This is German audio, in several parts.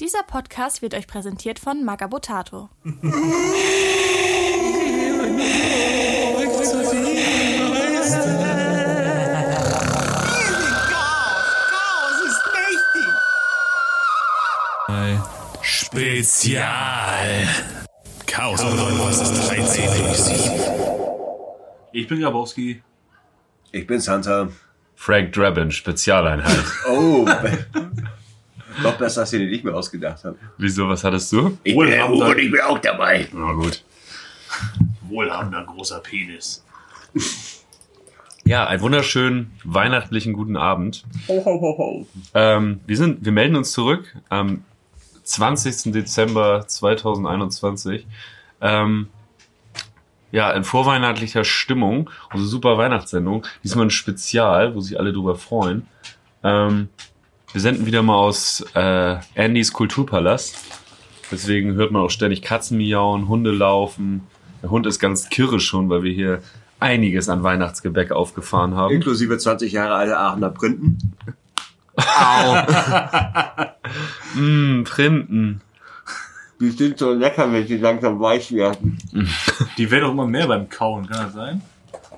Dieser Podcast wird euch präsentiert von Magabotato. Spezial. Chaos was ist 13 durch 7. Ich bin Grabowski. Ich bin Santa. Frank Drabin, Spezialeinheit. Oh, noch besser, als ich den nicht mehr ausgedacht habe. Wieso, was hattest du? Ich bin- bin, oh, ich bin auch dabei. Na gut. Wohlhabender großer Penis. Ja, einen wunderschönen weihnachtlichen guten Abend. Ähm, wir, sind, wir melden uns zurück am 20. Dezember 2021. Ähm, ja, in vorweihnachtlicher Stimmung. Unsere super Weihnachtssendung. Diesmal ein Spezial, wo sich alle drüber freuen. Ähm, wir senden wieder mal aus äh, Andys Kulturpalast. Deswegen hört man auch ständig Katzen miauen, Hunde laufen. Der Hund ist ganz kirre schon, weil wir hier einiges an Weihnachtsgebäck aufgefahren haben. Inklusive 20 Jahre alte Aachener Printen. Mm, Printen. Die sind so lecker, wenn sie langsam weich werden. Die werden auch immer mehr beim Kauen, kann das sein?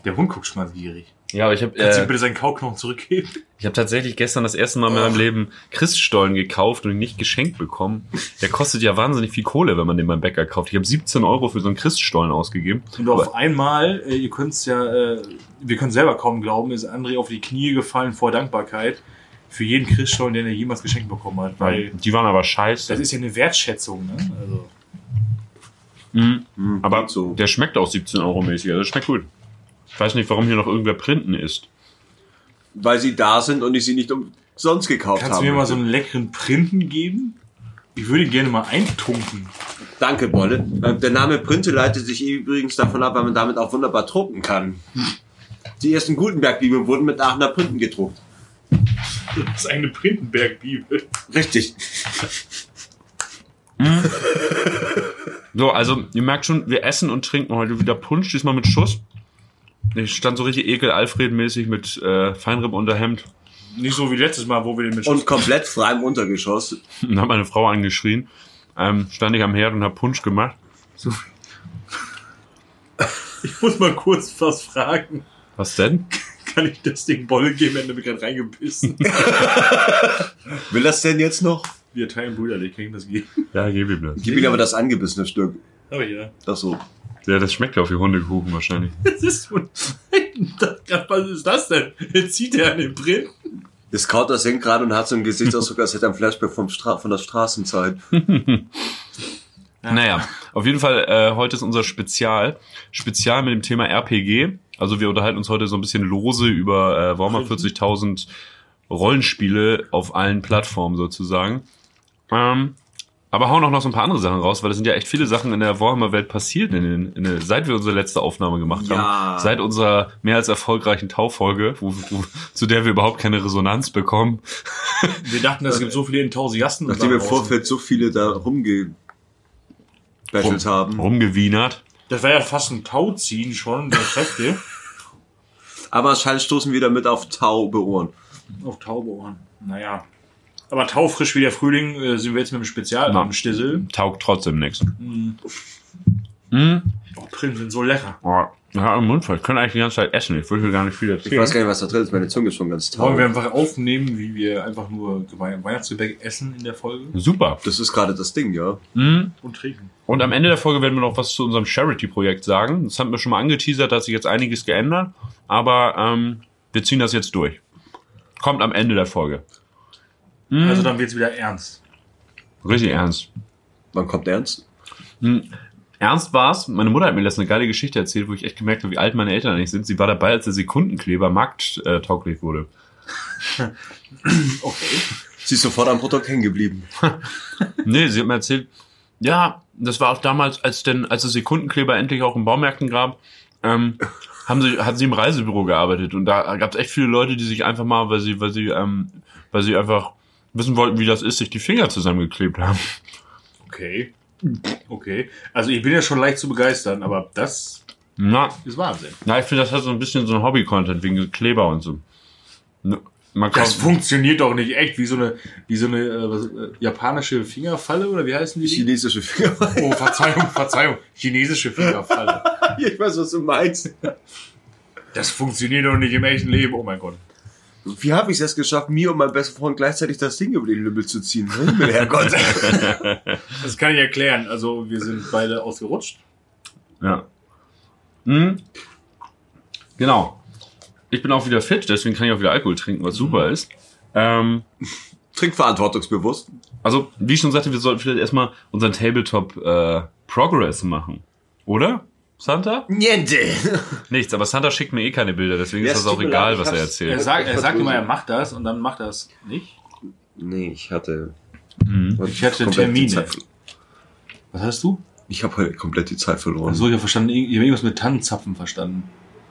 Der Hund guckt schon mal gierig. Ja, aber ich habe Kannst du äh, bitte seinen Kauknochen zurückgeben? ich hab tatsächlich gestern das erste Mal in meinem Leben Christstollen gekauft und ihn nicht geschenkt bekommen. Der kostet ja wahnsinnig viel Kohle, wenn man den beim Bäcker kauft. Ich habe 17 Euro für so einen Christstollen ausgegeben. Und auf einmal, äh, ihr könnt es ja, äh, wir können selber kaum glauben, ist André auf die Knie gefallen vor Dankbarkeit für jeden Christstollen, den er jemals geschenkt bekommen hat. Weil Die waren aber scheiße. das ist ja eine Wertschätzung, ne? Also, Mhm. Hm, Aber so. der schmeckt auch 17 Euro mäßig. Also das schmeckt gut. Ich weiß nicht, warum hier noch irgendwer Printen isst. Weil sie da sind und ich sie nicht umsonst gekauft kannst habe. du mir mal so einen leckeren Printen geben? Ich würde gerne mal eintunken. Danke, Bolle. Äh, Der Name Printe leitet sich übrigens davon ab, weil man damit auch wunderbar drucken kann. Die ersten Gutenberg-Bibeln wurden mit Aachener Printen gedruckt. Das ist eine Printenberg-Bibel. Richtig. So, also ihr merkt schon, wir essen und trinken heute wieder Punsch, diesmal mit Schuss. Ich stand so richtig ekel Alfred-mäßig mit äh, Feinripp-Unterhemd Nicht so wie letztes Mal, wo wir den mit Und komplett frei im Untergeschoss. und habe meine Frau angeschrien. Ähm, stand ich am Herd und habe Punsch gemacht. Ich muss mal kurz was fragen. Was denn? Kann ich das Ding Bolle geben, wenn du mir gerade reingebissen? Will das denn jetzt noch? Wir teilen brüderlich, kann ich das geben? Ja, gib ihm das. Gib ihm aber das angebissene Stück. Aber ja. Das so. Ja, das schmeckt auf wie Hundekuchen wahrscheinlich. Das ist so Was ist das denn? Jetzt zieht er an den Print. Das kaut das hängt gerade und hat so einen Gesichtsausdruck, als hätte er ein Flashback vom Stra von der Straßenzeit. Naja, auf jeden Fall, äh, heute ist unser Spezial. Spezial mit dem Thema RPG. Also wir unterhalten uns heute so ein bisschen lose über äh, Warhammer 40.000 Rollenspiele auf allen Plattformen sozusagen. Ähm, aber hauen auch noch so ein paar andere Sachen raus, weil es sind ja echt viele Sachen in der Warhammer-Welt passiert, in den, in der, seit wir unsere letzte Aufnahme gemacht Ja. haben. Seit unserer mehr als erfolgreichen Taufolge, wo, wo, zu der wir überhaupt keine Resonanz bekommen. Wir dachten, es gibt so viele Enthusiasten. Nachdem wir im. Vorfeld so viele da rumgebettelt haben. Rumgewienert. Das war ja fast ein Tauziehen schon, der Kräfte. Aber anscheinend stoßen wir damit auf taube Ohren. Auf taube Ohren. Naja. Aber taufrisch wie der Frühling äh, sind wir jetzt mit dem Spezial Na. am Stissel. Taugt trotzdem nichts. Oh, Printen sind so lecker. Oh, ja, im Mund voll. Ich könnte eigentlich die ganze Zeit essen. Ich würde gar nicht viel Ich erzählen. weiß gar nicht, was da drin ist. Meine Zunge ist schon ganz Wollen taub. wir einfach aufnehmen, wie wir einfach nur Wei- Weihnachtsgebäck essen in der Folge Super. Das ist gerade das Ding, ja. und trinken? Und am Ende der Folge werden wir noch was zu unserem Charity-Projekt sagen. Das haben wir schon mal angeteasert, da hat sich jetzt einiges geändert. Aber ähm, wir ziehen das jetzt durch. Kommt am Ende der Folge. Also dann wird's wieder ernst. Richtig ernst. Wann kommt Ernst? Ernst war's. Meine Mutter hat mir letztens eine geile Geschichte erzählt, wo ich echt gemerkt habe, wie alt meine Eltern eigentlich sind. Sie war dabei, als der Sekundenkleber markttauglich wurde. Okay. Sie ist sofort am Produkt hängen geblieben. Nee, sie hat mir erzählt, ja, das war auch damals, als denn, als es Sekundenkleber endlich auch in Baumärkten gab, ähm, haben sie, hat sie im Reisebüro gearbeitet und da gab es echt viele Leute, die sich einfach mal, weil sie, weil sie, ähm, weil sie einfach wissen wollten, wie das ist, sich die Finger zusammengeklebt haben. Okay. Okay. Also ich bin ja schon leicht zu begeistern, aber das Na, ist Wahnsinn. na ich finde, das hat so ein bisschen so ein Hobby-Content wegen Kleber und so. Man Das funktioniert doch nicht echt wie so eine, wie so eine äh, was, äh, japanische Fingerfalle oder wie heißen die? Chinesische Finger. Oh, Verzeihung, Verzeihung. Chinesische Fingerfalle. ich weiß, was du meinst. Das funktioniert doch nicht im echten Leben. Oh mein Gott. Wie habe ich es geschafft, mir und meinem besten Freund gleichzeitig das Ding über den Lümmel zu ziehen? Himmel, Herrgott. Das kann ich erklären. Also wir sind beide ausgerutscht. ja. Hm. Genau. Ich bin auch wieder fit, deswegen kann ich auch wieder Alkohol trinken, was super ist. Ähm, Trink verantwortungsbewusst. also, wie ich schon sagte, wir sollten vielleicht erstmal unseren Tabletop äh, Progress machen. Oder? Santa? Niente. Nichts, aber Santa schickt mir eh keine Bilder, deswegen Ja, ist das auch egal, leid, was er erzählt. Er sagt, er sagt immer, er macht das und dann macht er es nicht. Nee, ich hatte. Ich hatte Termine. Was hast du? Ich habe heute komplett die Zeit verloren. So, ich habe verstanden, ich habe irgendwas mit Tannenzapfen verstanden.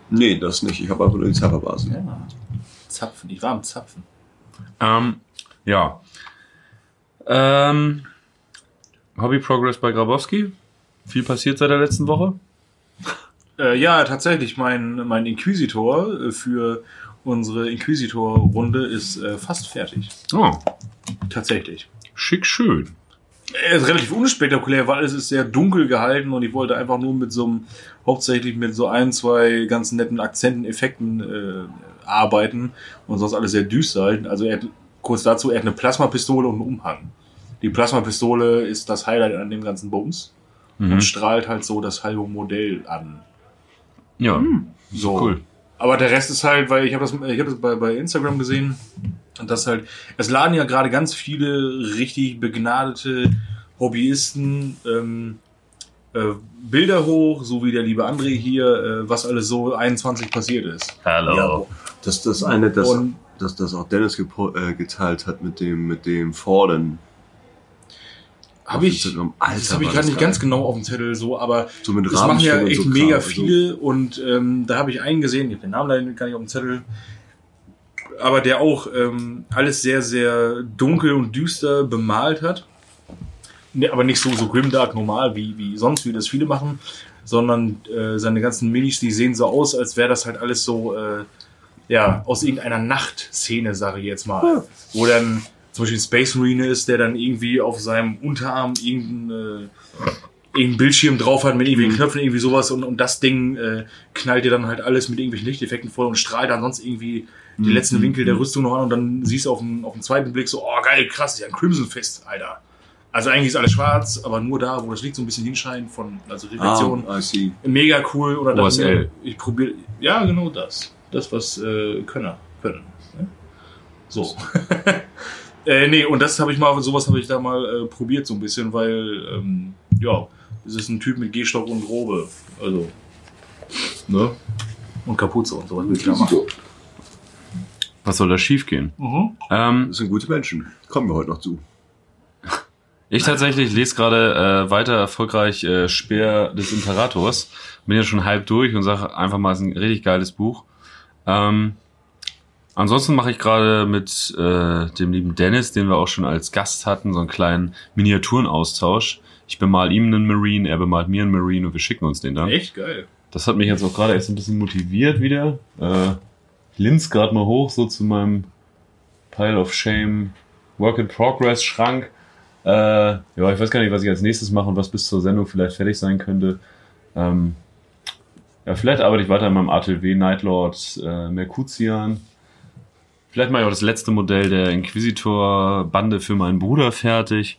Nee, das nicht. Ich habe einfach nur die verpasst. Ja. Zapfen. Ich war am Zapfen. Ähm, ja. Ähm, Hobby Progress bei Grabowski. Viel passiert seit der letzten Woche. Äh, ja, tatsächlich, mein, mein Inquisitor äh, für unsere Inquisitor-Runde ist äh, fast fertig. Oh, Tatsächlich. schick schön. Er ist relativ unspektakulär, weil es ist sehr dunkel gehalten und ich wollte einfach nur mit so einem, hauptsächlich mit so ein, zwei ganz netten Akzenten, Effekten äh, arbeiten und sonst alles sehr düster halten. Also er hat, kurz dazu, er hat eine Plasmapistole und einen Umhang. Die Plasmapistole ist das Highlight an dem ganzen Bums Mhm. und strahlt halt so das halbe Modell an. Ja, So. cool. Aber der Rest ist halt, weil ich habe das, ich hab das bei, bei Instagram gesehen und das halt, es laden ja gerade ganz viele richtig begnadete Hobbyisten ähm, äh, Bilder hoch, so wie der liebe André hier, äh, was alles so 21 passiert ist. Hallo. Das das eine, das, Und- das, das auch Dennis äh, geteilt hat mit dem, mit dem Fallen. Habe ich, Instagram. Alter, das habe ich gerade nicht geil. ganz genau auf dem Zettel so, aber So mit das machen ja echt so mega Kram, also. viele und ähm, da habe ich einen gesehen, ich habe den Namen leider gar nicht auf dem Zettel, aber der auch ähm, alles sehr, sehr dunkel und düster bemalt hat. Ne, aber nicht so, so grimdark normal, wie, wie sonst, wie das viele machen, sondern äh, seine ganzen Minis, die sehen so aus, als wäre das halt alles so, äh, ja, aus irgendeiner Nachtszene, sage ich jetzt mal. Wo dann zum Beispiel ein Space Marine ist, der dann irgendwie auf seinem Unterarm irgendeinen äh, Bildschirm drauf hat mit irgendwelchen Knöpfen, irgendwie sowas und, und das Ding äh, knallt dir dann halt alles mit irgendwelchen Lichteffekten voll und strahlt dann sonst irgendwie die letzten Winkel der Rüstung noch an und dann siehst du auf den, auf den zweiten Blick so, oh geil, krass, ist ja ein Crimson Fist, Alter. Also eigentlich ist alles schwarz, aber nur da, wo das Licht so ein bisschen hinscheint, von, also Reflexion. Ah, I see. Mega cool. Oder dachte OSL. ich probiere, ja genau das. Das, was äh, Könner können. Ne? So. äh, nee, und das habe ich mal, sowas habe ich da mal äh, probiert so ein bisschen, weil, ähm, ja, es ist ein Typ mit Gehstock und Robe. Also, ne? Und Kapuze und sowas will ich da machen. Was soll da schiefgehen? Mhm. Ähm, Das sind gute Menschen. Kommen wir heute noch zu. ich tatsächlich lese gerade äh, weiter erfolgreich äh, Speer des Imperators. Bin ja schon halb durch und sage einfach mal, es ist ein richtig geiles Buch. Ähm, ansonsten mache ich gerade mit äh, dem lieben Dennis, den wir auch schon als Gast hatten, so einen kleinen Miniaturenaustausch. Ich bemal ihm einen Marine, er bemalt mir einen Marine und wir schicken uns den dann. Echt geil. Das hat mich jetzt auch gerade erst ein bisschen motiviert wieder. Äh, ich linz gerade mal hoch, so zu meinem Pile of Shame Work in Progress Schrank. Äh, ja, ich weiß gar nicht, was ich als nächstes mache und was bis zur Sendung vielleicht fertig sein könnte. Ähm, ja, vielleicht arbeite ich weiter in meinem ATW Nightlord äh, Mercutian. Vielleicht mache ich auch das letzte Modell der Inquisitor-Bande für meinen Bruder fertig.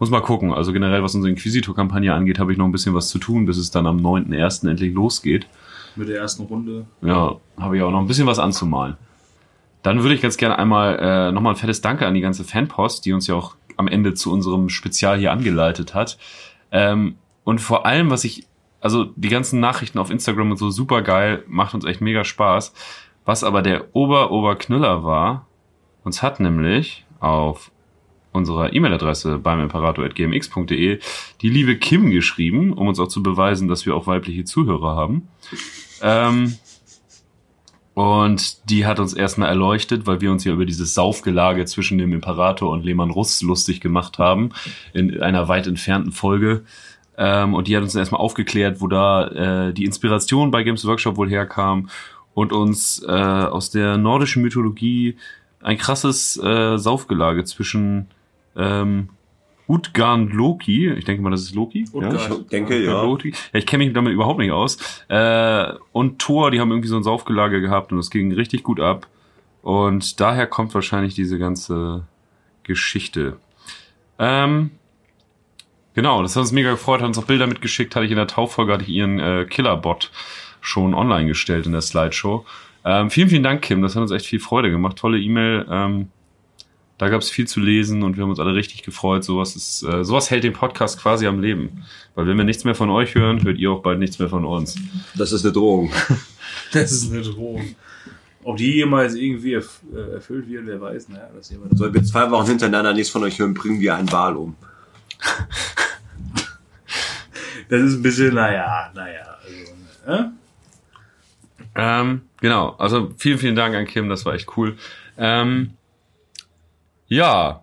Muss mal gucken. Also generell, was unsere Inquisitor-Kampagne angeht, habe ich noch ein bisschen was zu tun, bis es dann am 9.1. endlich losgeht. Mit der ersten Runde. Ja, habe ich auch noch ein bisschen was anzumalen. Dann würde ich ganz gerne einmal äh, nochmal ein fettes Danke an die ganze Fanpost, die uns ja auch am Ende zu unserem Spezial hier angeleitet hat. Ähm, und vor allem, was ich, also die ganzen Nachrichten auf Instagram und so super geil, macht uns echt mega Spaß. Was aber der Ober-Ober-Knüller war, uns hat nämlich auf unserer E-Mail-Adresse beim imperator.gmx.de die liebe Kim geschrieben, um uns auch zu beweisen, dass wir auch weibliche Zuhörer haben. Ähm, und die hat uns erstmal erleuchtet, weil wir uns ja über dieses Saufgelage zwischen dem Imperator und Lehmann Russ lustig gemacht haben, in einer weit entfernten Folge. Ähm, und die hat uns erstmal aufgeklärt, wo da äh, die Inspiration bei Games Workshop wohl herkam und uns äh, aus der nordischen Mythologie ein krasses äh, Saufgelage zwischen ähm, Utgarn und Loki. Ich denke mal, das ist Loki. Utgard. Ja? Ich denke, ja. Loki. Ja, ich kenne mich damit überhaupt nicht aus. Äh, und Thor, die haben irgendwie so ein Saufgelage gehabt und es ging richtig gut ab. Und daher kommt wahrscheinlich diese ganze Geschichte. Ähm, genau, das hat uns mega gefreut, hat uns auch Bilder mitgeschickt, hatte ich in der Tauffolge, hatte ich ihren äh, Killerbot schon online gestellt in der Slideshow. Ähm, vielen, vielen Dank, Kim, das hat uns echt viel Freude gemacht. Tolle E-Mail. Ähm, da gab es viel zu lesen und wir haben uns alle richtig gefreut. Sowas ist, äh, sowas hält den Podcast quasi am Leben. Weil wenn wir nichts mehr von euch hören, hört ihr auch bald nichts mehr von uns. Das ist eine Drohung. Das ist eine Drohung. Ob die jemals irgendwie erf äh, erfüllt wird, wer weiß. Naja, das sehen wir dann. Sollen wir zwei Wochen hintereinander nichts von euch hören, bringen wir einen Wal um. Das ist ein bisschen, naja, naja. Also, äh? Ähm, genau, also vielen, vielen Dank an Kim, das war echt cool. Ähm, ja.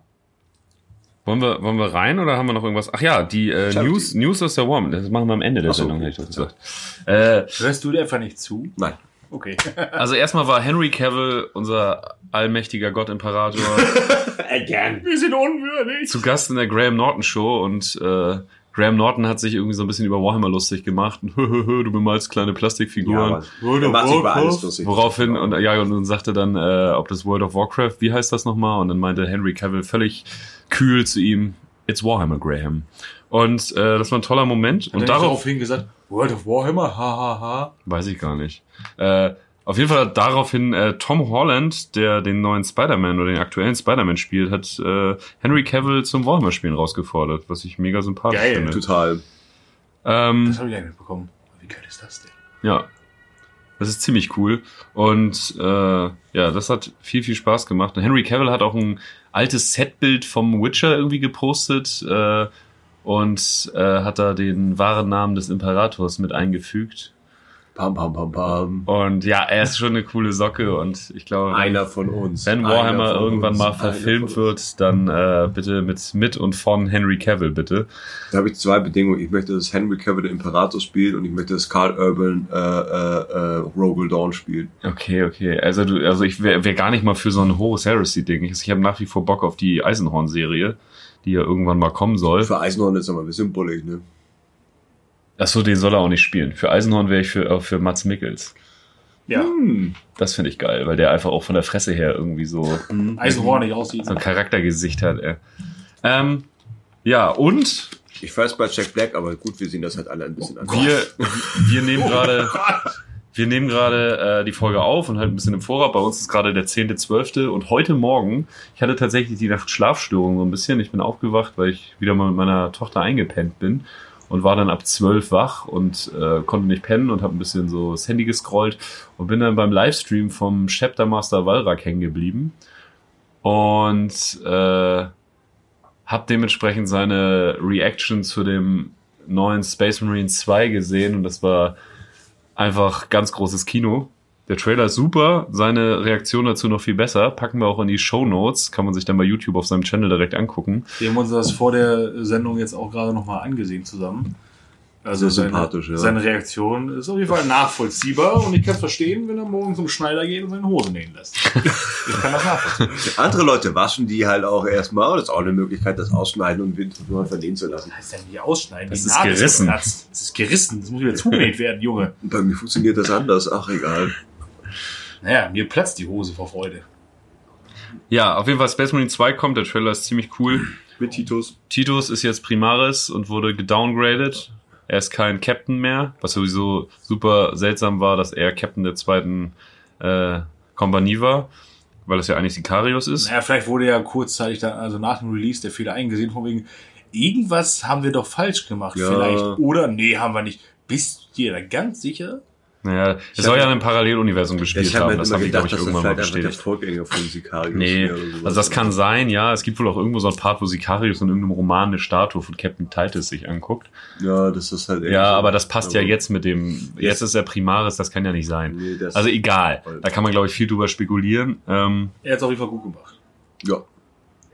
Wollen wir, wollen wir rein oder haben wir noch irgendwas? Ach ja, die äh. News, News aus der Warm. Das machen wir am Ende der so, Sendung, okay. hätte ich doch gesagt. Äh, Hörst du dir einfach nicht zu? Nein. Okay. also erstmal war Henry Cavill, unser allmächtiger Gott Imperator, Again. Wir sind unwürdig. zu Gast in der Graham Norton Show und äh, Graham Norton hat sich irgendwie so ein bisschen über Warhammer lustig gemacht. Und, du bemalst kleine Ja, Plastikfiguren. er macht sich bei alles lustig. Woraufhin, und ja, und dann sagte dann, äh, ob das World of Warcraft, wie heißt das nochmal? Und dann meinte Henry Cavill völlig kühl zu ihm, it's Warhammer, Graham. Und äh, das war ein toller Moment. Und Und darauf, daraufhin gesagt, World of Warhammer, hahaha. weiß ich gar nicht. Äh, auf jeden Fall hat daraufhin äh, Tom Holland, der den neuen Spider-Man oder den aktuellen Spider-Man spielt, hat äh, Henry Cavill zum Warhammer-Spielen rausgefordert, was ich mega sympathisch Geil. finde. Total. Ähm, Das habe ich gar nicht mitbekommen. Wie geil ist das denn? Ja. Das ist ziemlich cool. Und äh, ja, das hat viel, viel Spaß gemacht. Und Henry Cavill hat auch ein altes Setbild vom Witcher irgendwie gepostet äh, und äh, hat da den wahren Namen des Imperators mit eingefügt. Pam, pam, pam, pam. Und ja, er ist schon eine coole Socke und ich glaube, Einer von uns. wenn Warhammer irgendwann uns. mal verfilmt wird, dann äh, bitte mit mit und von Henry Cavill, bitte. Da habe ich zwei Bedingungen. Ich möchte, dass Henry Cavill der Imperator spielt und ich möchte, dass Carl Urban äh, äh, äh, Rogel Dawn spielt. Okay, okay. Also du, also ich wäre wär gar nicht mal für so ein Horus Heresy-Ding. Ich, ich habe nach wie vor Bock auf die Eisenhorn-Serie, die ja irgendwann mal kommen soll. Für Eisenhorn ist aber ein bisschen bullig, ne? Achso, den soll er auch nicht spielen. Für Eisenhorn wäre ich für, äh, für Mats Mikkels. Ja. Hm. Das finde ich geil, weil der einfach auch von der Fresse her irgendwie so, Eisenhornig aussieht. so ein Charaktergesicht hat. Ey. Ähm, ja, und Ich weiß bei Jack Black, aber gut, wir sehen das halt alle ein bisschen anders. wir, wir nehmen gerade wir nehmen gerade äh, die Folge auf und halt ein bisschen im Vorrat. Bei uns ist gerade der 10.12. und heute Morgen, ich hatte tatsächlich die Nacht Schlafstörung so ein bisschen. Ich bin aufgewacht, weil ich wieder mal mit meiner Tochter eingepennt bin und war dann ab 12 wach und äh, konnte nicht pennen und habe ein bisschen so das Handy gescrollt und bin dann beim Livestream vom Chapter Master Walrak hängen geblieben und äh, habe dementsprechend seine Reaction zu dem neuen Space Marine 2 gesehen und das war einfach ganz großes Kino. Der Trailer ist super, seine Reaktion dazu noch viel besser. Packen wir auch in die Show Notes, kann man sich dann bei YouTube auf seinem Channel direkt angucken. Wir haben uns das vor der Sendung jetzt auch gerade nochmal angesehen zusamben. Also Sehr seine, sympathisch, ja. seine Reaktion ist auf jeden Fall nachvollziehbar und ich kann es verstehen, wenn er morgen zum Schneider geht und seine Hosen nähen lässt. ich kann das nachvollziehen. Andere Leute waschen die halt auch erstmal. Das ist auch eine Möglichkeit, das ausschneiden und wieder verlehen zu lassen. Das heißt ja nicht ausschneiden. Das die ist Naht gerissen. geplatzt. Das ist gerissen. Das muss wieder zugenäht werden, Junge. Bei mir funktioniert das anders. Ach, egal. Naja, mir platzt die Hose vor Freude. Ja, auf jeden Fall Space Marine 2 kommt, der Trailer ist ziemlich cool. Mit Titus. Titus ist jetzt Primaris und wurde gedowngraded. Er ist kein Captain mehr, was sowieso super seltsam war, dass er Captain der zweiten äh, Kompanie war, weil das ja eigentlich Sicarius ist. Naja, vielleicht wurde ja kurzzeitig dann, also nach dem Release, der Fehler eingesehen, von wegen, irgendwas haben wir doch falsch gemacht, Ja. vielleicht. Oder, nee, haben wir nicht. Bist du dir da ganz sicher? Naja, es soll hab- ja in einem Paralleluniversum gespielt Ich habe haben. mir Das habe ich, glaube ich, dass das irgendwann mal einfach der bestätigt. Vorgänger von Sicarius Nee, also das kann sein, ja. Es gibt wohl auch irgendwo so ein Part, wo Sicarius in irgendeinem Roman eine Statue von Captain Titus sich anguckt. Ja, das ist halt Ja, so. aber das passt ja Aber- jetzt mit dem, jetzt ist er Primaris, das kann ja nicht sein. Nee, das- Also egal, da kann man, glaube ich, viel drüber spekulieren. Ähm, Er hat es auf jeden Fall gut gemacht. Ja.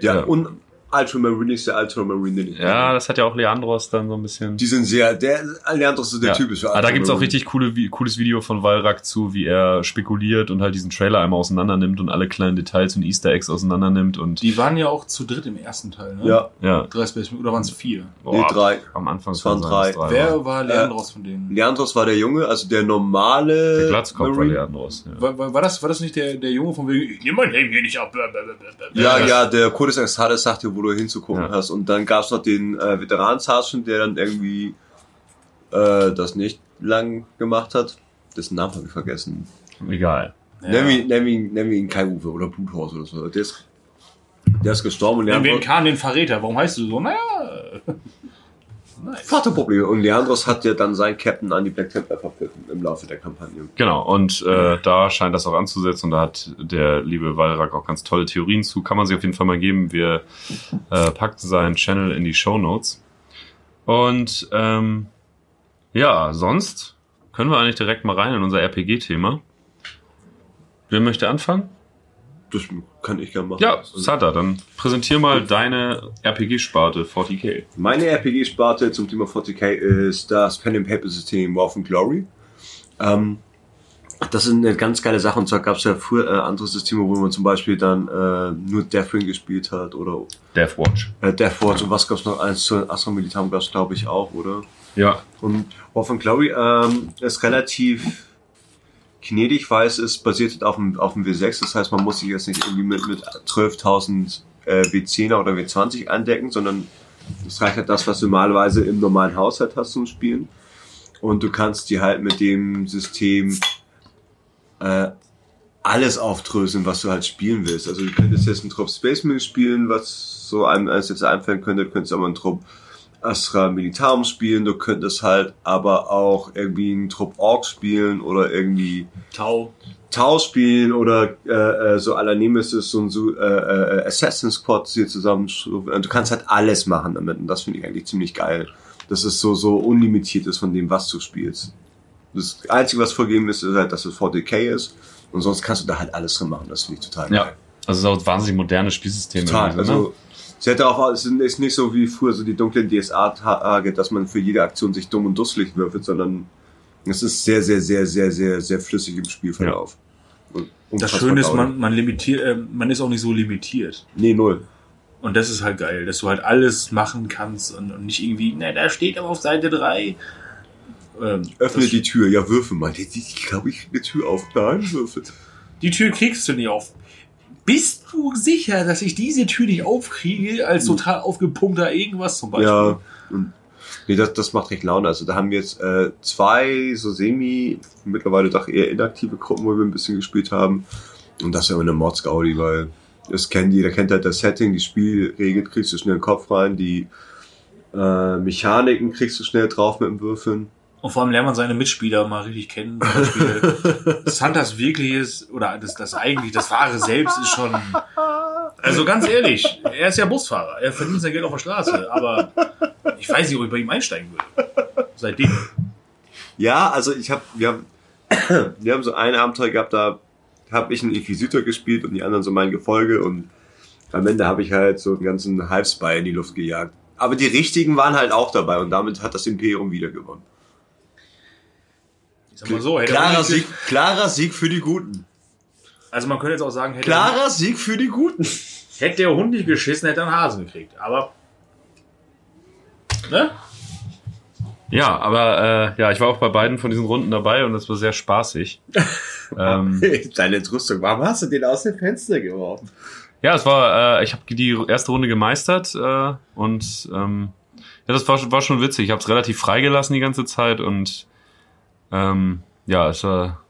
Ja, Ja. und Ultramarine ist der Ultramarine. Ja, das hat ja auch Leandros dann so ein bisschen. Die sind sehr, der, Leandros ist der ja. Typ ist für Aber da gibt's auch richtig coole, cooles Video von Valrak zu, wie er spekuliert und halt diesen Trailer einmal auseinander nimmt und alle kleinen Details und Easter Eggs auseinander nimmt und Die waren ja auch zu dritt im ersten Teil, ne? Ja, ja. Drei Space oder waren es vier? Nee, drei. Am Anfang Es waren drei. dass Wer war Leandros von denen? Leandros war der Junge, also der normale. Der Glatzkopf war Marine. Leandros. Ja. War, war, war, das, war das nicht der, der Junge von wegen, ich nehme mein Helm hier nicht ab? Ja, Ja, ja, der Codex Exhales sagte, wo du hinzugucken Ja. hast. Und dann gab's noch den äh, Veteran-Sergeant, der dann irgendwie äh, das nicht lang gemacht hat. Dessen Namen habe ich vergessen. Egal. Ja. Nennen, wir, nennen, wir, ihn- nennen wir ihn Kai Uwe oder Bluthaus oder so. Der ist, der ist gestorben und Nehmen wir den Leandros, Kahn den Verräter. Warum heißt du so? Naja. Nice. Vaterprobleme. Und Leandros hat ja dann seinen Captain an die Black Templar verpfiffen im Laufe der Kampagne. Genau, und äh, da scheint das auch anzusetzen und da hat der liebe Valrak auch ganz tolle Theorien zu. Kann man sich auf jeden Fall mal geben. Wir äh, packen seinen Channel in die Show Notes. Und ähm, ja, sonst können wir eigentlich direkt mal rein in unser RPG-Thema. Wer möchte anfangen? Das kann ich gerne machen. Ja, Also, Santa, dann präsentier mal deine RPG-Sparte 40k. Meine RPG-Sparte zum Thema 40k ist das Pen and Paper System War of Glory. Ähm, das ist eine ganz geile Sache. Und zwar gab es ja früher äh, andere Systeme, wo man zum Beispiel dann äh, nur Deathwing gespielt hat oder Deathwatch. äh, Deathwatch und was gab's noch? Eins zu Astra Militam gab's glaube ich auch, oder? Ja. Und War of Glory ähm, ist relativ gnädig, weil es ist basiert auf dem, auf dem W6. Das heißt, man muss sich jetzt nicht irgendwie mit, mit 12.000 äh, W10er oder W20 andecken, sondern es reicht halt das, was du normalerweise im normalen Haushalt hast zum Spielen. Und du kannst dir halt mit dem System äh, alles aufdröseln, was du halt spielen willst. Also du könntest jetzt einen Trupp Space Marine spielen, was so einem jetzt einfallen könnte. Du könntest aber einen Trupp Astra Militarum spielen. Du könntest halt aber auch irgendwie einen Trupp Ork spielen oder irgendwie Tau. Tau spielen oder äh, äh, so aller Nemesis und so äh, äh, Assassin's Squad hier zusammen. Und du kannst halt alles machen damit und das finde ich eigentlich ziemlich geil. Dass es so so unlimitiert ist von dem, was du spielst. Das Einzige, was vorgegeben ist, ist halt, dass es 40k ist und sonst kannst du da halt alles drin machen. Das finde ich total Ja. geil. Also es ist auch ein wahnsinnig modernes Spielsystem. Total. irgendwie so, ne? Sie hätte auch, es ist nicht so wie früher so die dunklen DSA-Tage, dass man für jede Aktion sich dumm und dusselig würfelt, sondern es ist sehr, sehr, sehr, sehr, sehr, sehr flüssig im Spielverlauf. Und Das Schöne ist, man, man limitiert, äh, man ist auch nicht so limitiert. Nee, null. Und das ist halt geil, dass du halt alles machen kannst und, und nicht irgendwie, na, da steht aber auf Seite 3. Ähm, Öffne die Tür. Ja, würfel mal. Die, die, die glaube ich, eine Tür auf. Nein, würfel. Die Tür kriegst du nicht auf. Bist du sicher, dass ich diese Tür nicht aufkriege, als total aufgepumpter irgendwas zum Beispiel? Ja. Und, nee, das, das macht recht Laune. Also da haben wir jetzt äh, zwei so semi, mittlerweile doch eher inaktive Gruppen, wo wir ein bisschen gespielt haben. Und das ist ja immer eine Mordsgaudi, weil das kennt jeder, kennt halt das Setting, die Spielregeln kriegst du schnell in den Kopf rein, die äh, Mechaniken kriegst du schnell drauf mit dem Würfeln. Und vor allem lernt man seine Mitspieler mal richtig kennen. Zum Beispiel Santas wirkliches, oder das, das eigentlich, das wahre Selbst ist schon. Also ganz ehrlich, er ist ja Busfahrer. Er verdient sein Geld auf der Straße. Aber ich weiß nicht, ob ich bei ihm einsteigen würde. Seitdem. Ja, also ich habe, wir haben, wir haben so ein Abenteuer gehabt, da habe ich einen Inquisitor gespielt und die anderen so mein Gefolge und am Ende habe ich halt so einen ganzen Halbspy in die Luft gejagt. Aber die richtigen waren halt auch dabei und damit hat das Imperium wieder gewonnen. Ich sag mal so, hätte er Klarer Sieg, klarer Sieg für die Guten. Also man könnte jetzt auch sagen, hätte, Klarer Sieg für die Guten. hätte der Hund nicht geschissen, hätte er einen Hasen gekriegt. Aber. Ne? Ja, aber äh, ja, ich war auch bei beiden von diesen Runden dabei und das war sehr spaßig. ähm, Deine Entrüstung, warum hast du den aus dem Fenster geworfen? ja, es war, äh, ich habe die erste Runde gemeistert äh, und ähm, ja, das war, war schon witzig. Ich habe es relativ freigelassen die ganze Zeit und ähm, ja, es war,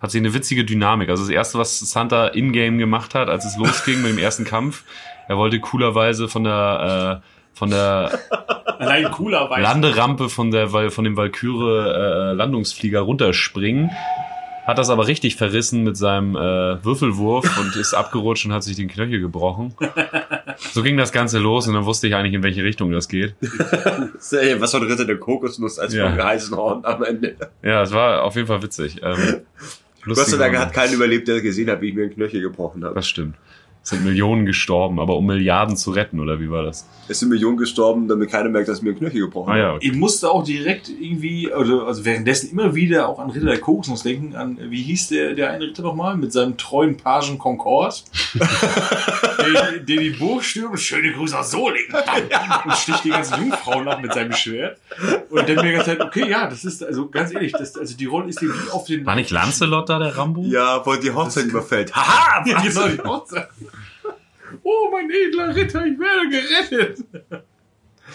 hat sich eine witzige Dynamik. Also das erste, was Santa in-game gemacht hat, als es losging mit dem ersten Kampf, er wollte coolerweise von der äh, von der Allein cooler. Landerampe von der von dem Valkyrie äh, Landungsflieger runterspringen. Hat das aber richtig verrissen mit seinem äh, Würfelwurf und ist abgerutscht und hat sich den Knöchel gebrochen. So ging das Ganze los und dann wusste ich eigentlich, in welche Richtung das geht. Was war der Ritter der Kokosnuss als Ja. vom Geisenhorn am Ende? Ja, es war auf jeden Fall witzig. Ähm, Gott sei Dank hat keiner überlebt, der gesehen hat, wie ich mir den Knöchel gebrochen habe. Das stimmt. Sind Millionen gestorben, aber um Milliarden zu retten, oder wie war das? Es sind Millionen gestorben, damit keiner merkt, dass mir ein Knöchel gebrochen Ah ja, okay. Ich musste auch direkt irgendwie, also, also währenddessen immer wieder auch an Ritter der Kokosnuss denken, an, wie hieß der, der eine Ritter nochmal, mit seinem treuen Pagen Concord, der, der die Burg stürmt, schöne Grüße aus Solingen, und sticht die ganzen Jungfrauen ab mit seinem Schwert. Und dann mir die ganze Zeit, okay, ja, das ist, also ganz ehrlich, das, also die Rolle ist wie auf den... War nicht Lancelot da der Rambo? Ja, wo die Hochzeit überfällt. Haha! Ja, genau, die Hochzeit. Oh, mein edler Ritter, ich werde gerettet.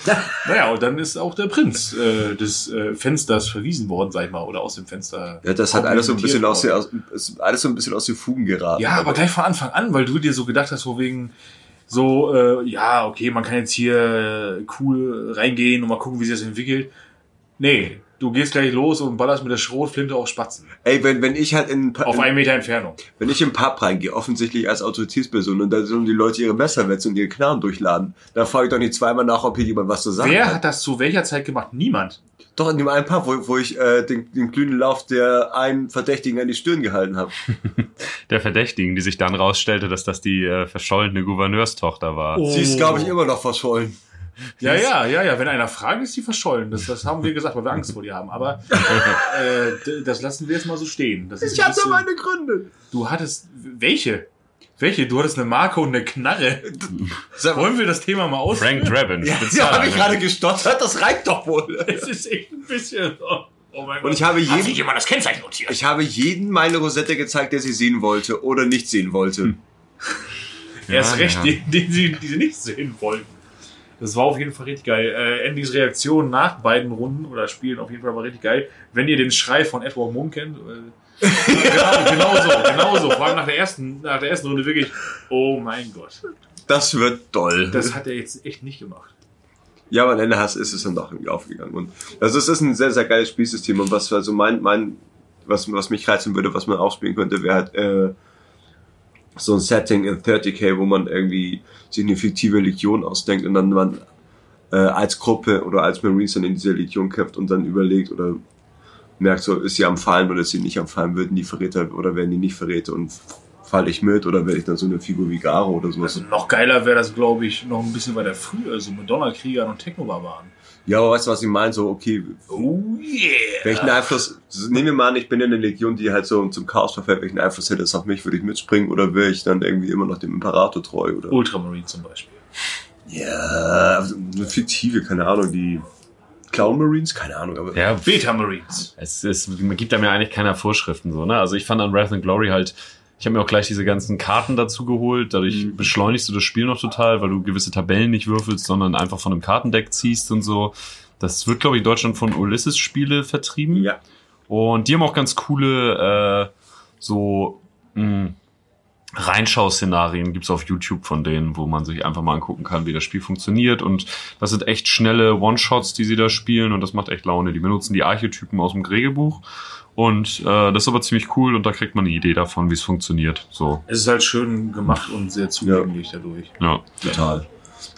naja, und dann ist auch der Prinz äh, des äh, Fensters verwiesen worden, sag ich mal, oder aus dem Fenster. Ja, das hat alles so ein bisschen aus, der, aus, ist alles so ein bisschen aus den Fugen geraten. Ja, aber gleich von Anfang an, weil du dir so gedacht hast, wo wegen so, äh, ja, okay, man kann jetzt hier cool reingehen und mal gucken, wie sich das entwickelt. Nee, du gehst gleich los und ballerst mit der Schrotflinte auf Spatzen. Ey, wenn, wenn ich halt in, Auf einen Meter Entfernung. wenn ich im Pub reingehe, offensichtlich als Autoritätsperson und da sollen die Leute ihre Messer wetzen und ihre Knarren durchladen, da frage ich doch nicht zweimal nach, ob hier jemand was zu sagen Wer hat. hat das zu welcher Zeit gemacht? Niemand. Doch in dem einen Pub, wo, wo ich äh, den, den glühenden Lauf der einen Verdächtigen an die Stirn gehalten habe. Der Verdächtigen, die sich dann rausstellte, dass das die äh, verschollene Gouverneurstochter war. Oh. Sie ist, glaube ich, immer noch verschollen. Ja, ja, ja, ja. Wenn einer fragt, ist die verschollen. Das, das haben wir gesagt, weil wir Angst vor dir haben. Aber äh, das lassen wir jetzt mal so stehen. Das ist Ich hatte bisschen- meine Gründe. Du hattest welche? Welche? Du hattest eine Marke und eine Knarre. Wollen wir das Thema mal aus? Frank Drabin, ja, Spezial. habe ich gerade gestottert, das reicht doch wohl. Es ist echt ein bisschen. Oh, oh mein Und ich habe Hat sich jeden, jemand das Kennzeichen notiert? ich habe jeden meine Rosette gezeigt, der sie sehen wollte oder nicht sehen wollte. Erst Ja, recht, ja. Den, den, sie, die sie nicht sehen wollten. Das war auf jeden Fall richtig geil. Äh, Andys Reaktion nach beiden Runden oder Spielen auf jeden Fall war richtig geil. Wenn ihr den Schrei von Edward Munk kennt, äh, genau, genau so, genau so. Vor allem nach der ersten, nach der ersten Runde wirklich, oh mein Gott. Das wird doll. Das hat er jetzt echt nicht gemacht. Ja, aber am Ende hast, ist es dann doch irgendwie aufgegangen. Und also es ist ein sehr, sehr geiles Spielsystem. Und was also mein, mein, was, was mich reizen würde, was man auch spielen könnte, wäre halt äh, so ein Setting in 30k, wo man irgendwie sich eine fiktive Legion ausdenkt und dann man äh, als Gruppe oder als Marines dann in dieser Legion kämpft und dann überlegt oder merkt so, ist sie am Fallen oder ist sie nicht am Fallen, würden die Verräter oder werden die nicht Verräter und falle ich mit oder werde ich dann so eine Figur wie Garo oder sowas. Also noch geiler wäre das, glaube ich, noch ein bisschen weiter früher, so mit Donnerkriegern und Technobarbaren. Ja, aber weißt du, was ich meine? So, okay, Oh yeah! Welchen Einfluss, nehmen wir mal an, ich bin in einer Legion, die halt so zum Chaos verfällt, welchen Einfluss hätte es auf mich? Würde ich mitspringen oder wäre ich dann irgendwie immer noch dem Imperator treu? Oder? Ultramarine zum Beispiel. Ja, also eine fiktive, keine Ahnung, die Clown Marines, keine Ahnung, aber Ja, Beta Marines. es ist, man gibt da mir eigentlich keiner Vorschriften so, ne? Also ich fand an Wrath and Glory halt, ich habe mir auch gleich diese ganzen Karten dazu geholt, dadurch Mhm. beschleunigst du das Spiel noch total, weil du gewisse Tabellen nicht würfelst, sondern einfach von einem Kartendeck ziehst und so. Das wird, glaube ich, in Deutschland von Ulysses Spiele vertrieben. ja. Und die haben auch ganz coole, äh, so, mh, Reinschauszenarien gibt's auf YouTube von denen, wo man sich einfach mal angucken kann, wie das Spiel funktioniert. Und das sind echt schnelle One-Shots, die sie da spielen und das macht echt Laune. Die benutzen die Archetypen aus dem Regelbuch. Und äh, das ist aber ziemlich cool und da kriegt man eine Idee davon, wie es funktioniert. So, Es ist halt schön gemacht und sehr zugänglich dadurch. ja. total.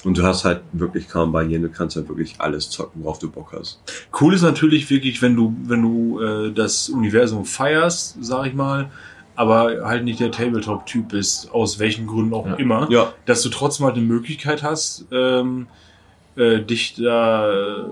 Und du hast halt wirklich kaum Barrieren, du kannst halt wirklich alles zocken, worauf du Bock hast. Cool ist natürlich wirklich, wenn du, wenn du äh, das Universum feierst, sag ich mal, aber halt nicht der Tabletop-Typ bist, aus welchen Gründen auch Ja. immer, Ja, dass du trotzdem halt eine Möglichkeit hast, ähm, äh, dich da äh,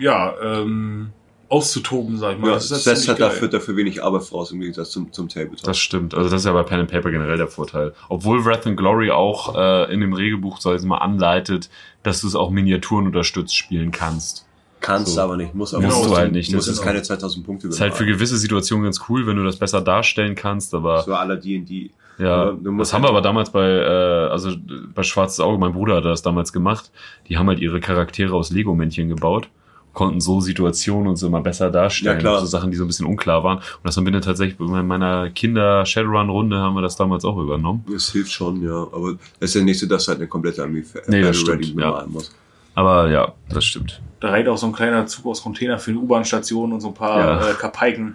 ja ähm, auszutoben, sag ich mal. ja Das das ist setzt halt ziemlich dafür, geil. dafür wenig Arbeit voraus im Gegensatz zum, zum Tabletop. Das stimmt. Also das ist ja bei Pen and Paper generell der Vorteil. Obwohl Wrath and Glory auch äh, in dem Regelbuch, sag ich mal, anleitet, dass du es auch Miniaturen unterstützt spielen kannst. kannst so. aber nicht, muss aber Musst du halt nicht. Du musst Das jetzt keine 2000 Punkte ist halt für gewisse Situationen ganz cool, wenn du das besser darstellen kannst, aber So aller D&D. ja, das haben wir aber damals bei, äh, also bei Schwarzes Auge, mein Bruder hat das damals gemacht. Die haben halt ihre Charaktere aus Lego-Männchen gebaut, konnten so Situationen und so immer besser darstellen. Ja, klar. So Sachen, die so ein bisschen unklar waren. Und das haben wir dann tatsächlich bei meiner Kinder-Shadowrun-Runde haben wir das damals auch übernommen. Das hilft schon, ja. Aber es ist ja nicht so, dass du halt eine komplette Armee für Nee, das stimmt, ja. bemalen musst. Aber ja, das stimmt. Da reicht auch so ein kleiner Zug aus Container für eine U-Bahn-Station und so ein paar Ja. äh, Kapaiken.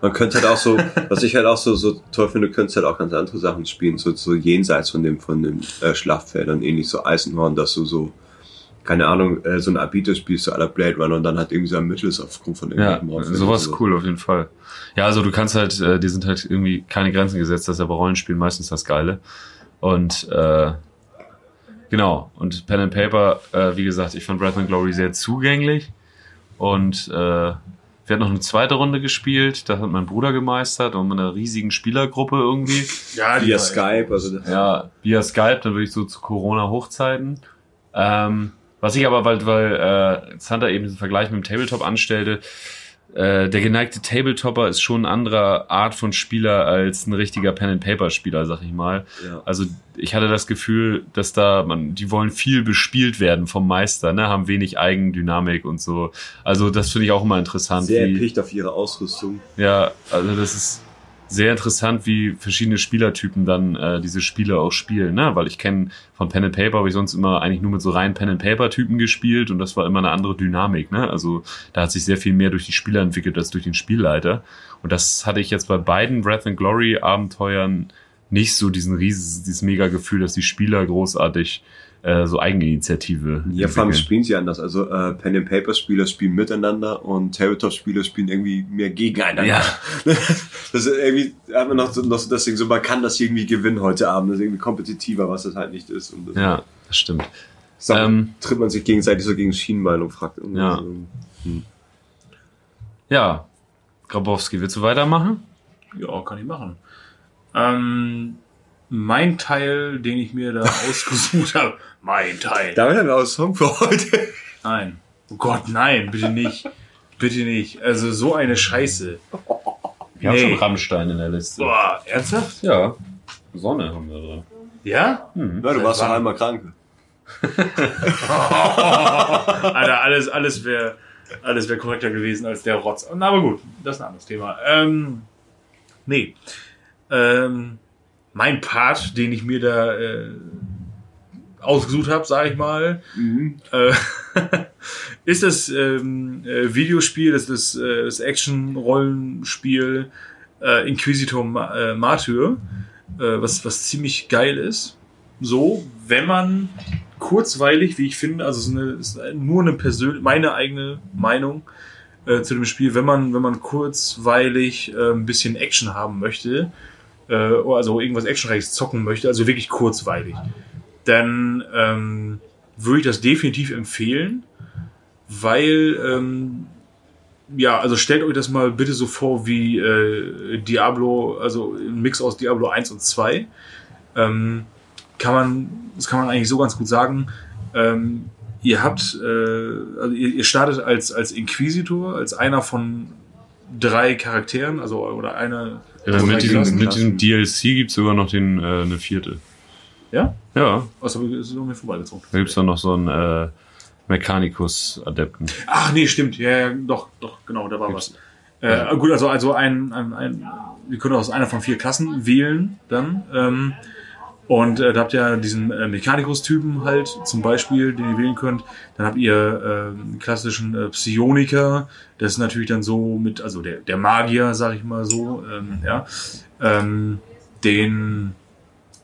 Man könnte halt auch so, was ich halt auch so, so toll finde, du könntest halt auch ganz andere Sachen spielen, so, so jenseits von dem, von den äh, Schlachtfeldern, ähnlich so Eisenhorn, dass du so, keine Ahnung, äh, so ein Arbiter spielst, so aller Blade Runner und dann halt irgendwie so ein Mittel ist aufgrund von Ja, irgendwelchen Monstern sowas ist cool auf jeden Fall. Ja, also du kannst halt, äh, die sind halt irgendwie keine Grenzen gesetzt, das ist ja bei Rollenspielen meistens das Geile. Und äh, genau, und Pen and Paper, äh, wie gesagt, ich fand Breath and Glory sehr zugänglich. Und äh, wir hatten noch eine zweite Runde gespielt, da hat mein Bruder gemeistert und mit einer riesigen Spielergruppe irgendwie. Ja, Via Skype, also Ja, via Skype, dann wirklich so zu Corona-Hochzeiten. Ähm, was ich aber, weil, weil äh, Zander eben diesen Vergleich mit dem Tabletop anstellte, äh, der geneigte Tabletopper ist schon eine andere Art von Spieler als ein richtiger Pen-and-Paper-Spieler, sag ich mal. Ja. Also ich hatte das Gefühl, dass da, man, die wollen viel bespielt werden vom Meister, ne, haben wenig Eigendynamik und so. Also das finde ich auch immer interessant. sehr erpicht auf ihre Ausrüstung. ja, also das ist sehr interessant, wie verschiedene Spielertypen dann äh, diese Spiele auch spielen, ne? Weil ich kenne von Pen and Paper habe ich sonst immer eigentlich nur mit so rein Pen and Paper Typen gespielt und das war immer eine andere Dynamik, ne? Also da hat sich sehr viel mehr durch die Spieler entwickelt als durch den Spielleiter und das hatte ich jetzt bei beiden Breath and Glory Abenteuern nicht so diesen riesen, dieses mega Gefühl, dass die Spieler großartig äh, so Eigeninitiative Ja, vor allem entwickeln. spielen sie anders. Also äh, Pen and Paper Spieler spielen miteinander und Tabletop Spieler spielen irgendwie mehr gegeneinander. Ja. Das ist irgendwie hat man noch, so- noch so das Ding so, man kann das irgendwie gewinnen heute Abend. Das ist irgendwie kompetitiver, was das halt nicht ist. Und das Ja, das stimmt. Sachen Ähm, tritt man sich gegenseitig so gegen das Schienbein und fragt irgendwie Ja. so, Ja, Grabowski, willst du weitermachen? Ja, kann ich machen. Ähm, mein Teil, den ich mir da ausgesucht habe, mein Teil. Damit haben wir auch einen Song für heute. Nein. Oh Gott, nein, bitte nicht. Bitte nicht. Also so eine Scheiße. Wir haben Nee. schon Rammstein in der Liste. Boah, ernsthaft? Ja, Sonne haben wir drin. Ja? Ja, du warst doch einmal krank. Alter, alles, alles wäre alles wär korrekter gewesen als der Rotz. Na, aber gut, das ist ein anderes Thema. Ähm, nee. Ähm, mein Part, den ich mir da äh, ausgesucht habe, sage ich mal, äh, ist das ähm, äh, Videospiel, das ist das, äh, das Action-Rollenspiel äh, Inquisitor Ma äh, Martyr, was, was ziemlich geil ist. So, wenn man kurzweilig, wie ich finde, also ist, eine, ist nur eine persönliche, meine eigene Meinung zu dem Spiel, wenn man, wenn man kurzweilig äh, ein bisschen Action haben möchte, äh, also irgendwas Actionreiches zocken möchte, also wirklich kurzweilig, dann ähm, würde ich das definitiv empfehlen, weil ähm, ja, also stellt euch das mal bitte so vor wie äh, Diablo, also ein Mix aus Diablo 1 und 2. Ähm, kann man, das kann man eigentlich so ganz gut sagen. Ähm, ihr habt, äh, also ihr, ihr startet als, als Inquisitor, als einer von drei Charakteren, also oder einer. Ja, mit, diesem, mit diesem DLC gibt's sogar noch den, äh, eine vierte. Ja? Ja, Achso, ist an mir vorbeigezogen. da gibt's dann noch so einen äh, Mechanicus-Adepten. Ach nee, stimmt. Ja, ja, doch, doch, genau, da war was. Äh, gut, also, also ein, ein, ein, wir können aus einer von vier Klassen wählen dann. Ähm, und äh, da habt ihr diesen äh, Mechanikus-Typen halt zum Beispiel, den ihr wählen könnt. Dann habt ihr äh, einen klassischen äh, Psioniker. Das ist natürlich dann so mit, also der, der Magier, sag ich mal so. Ähm, ja. Ähm, den,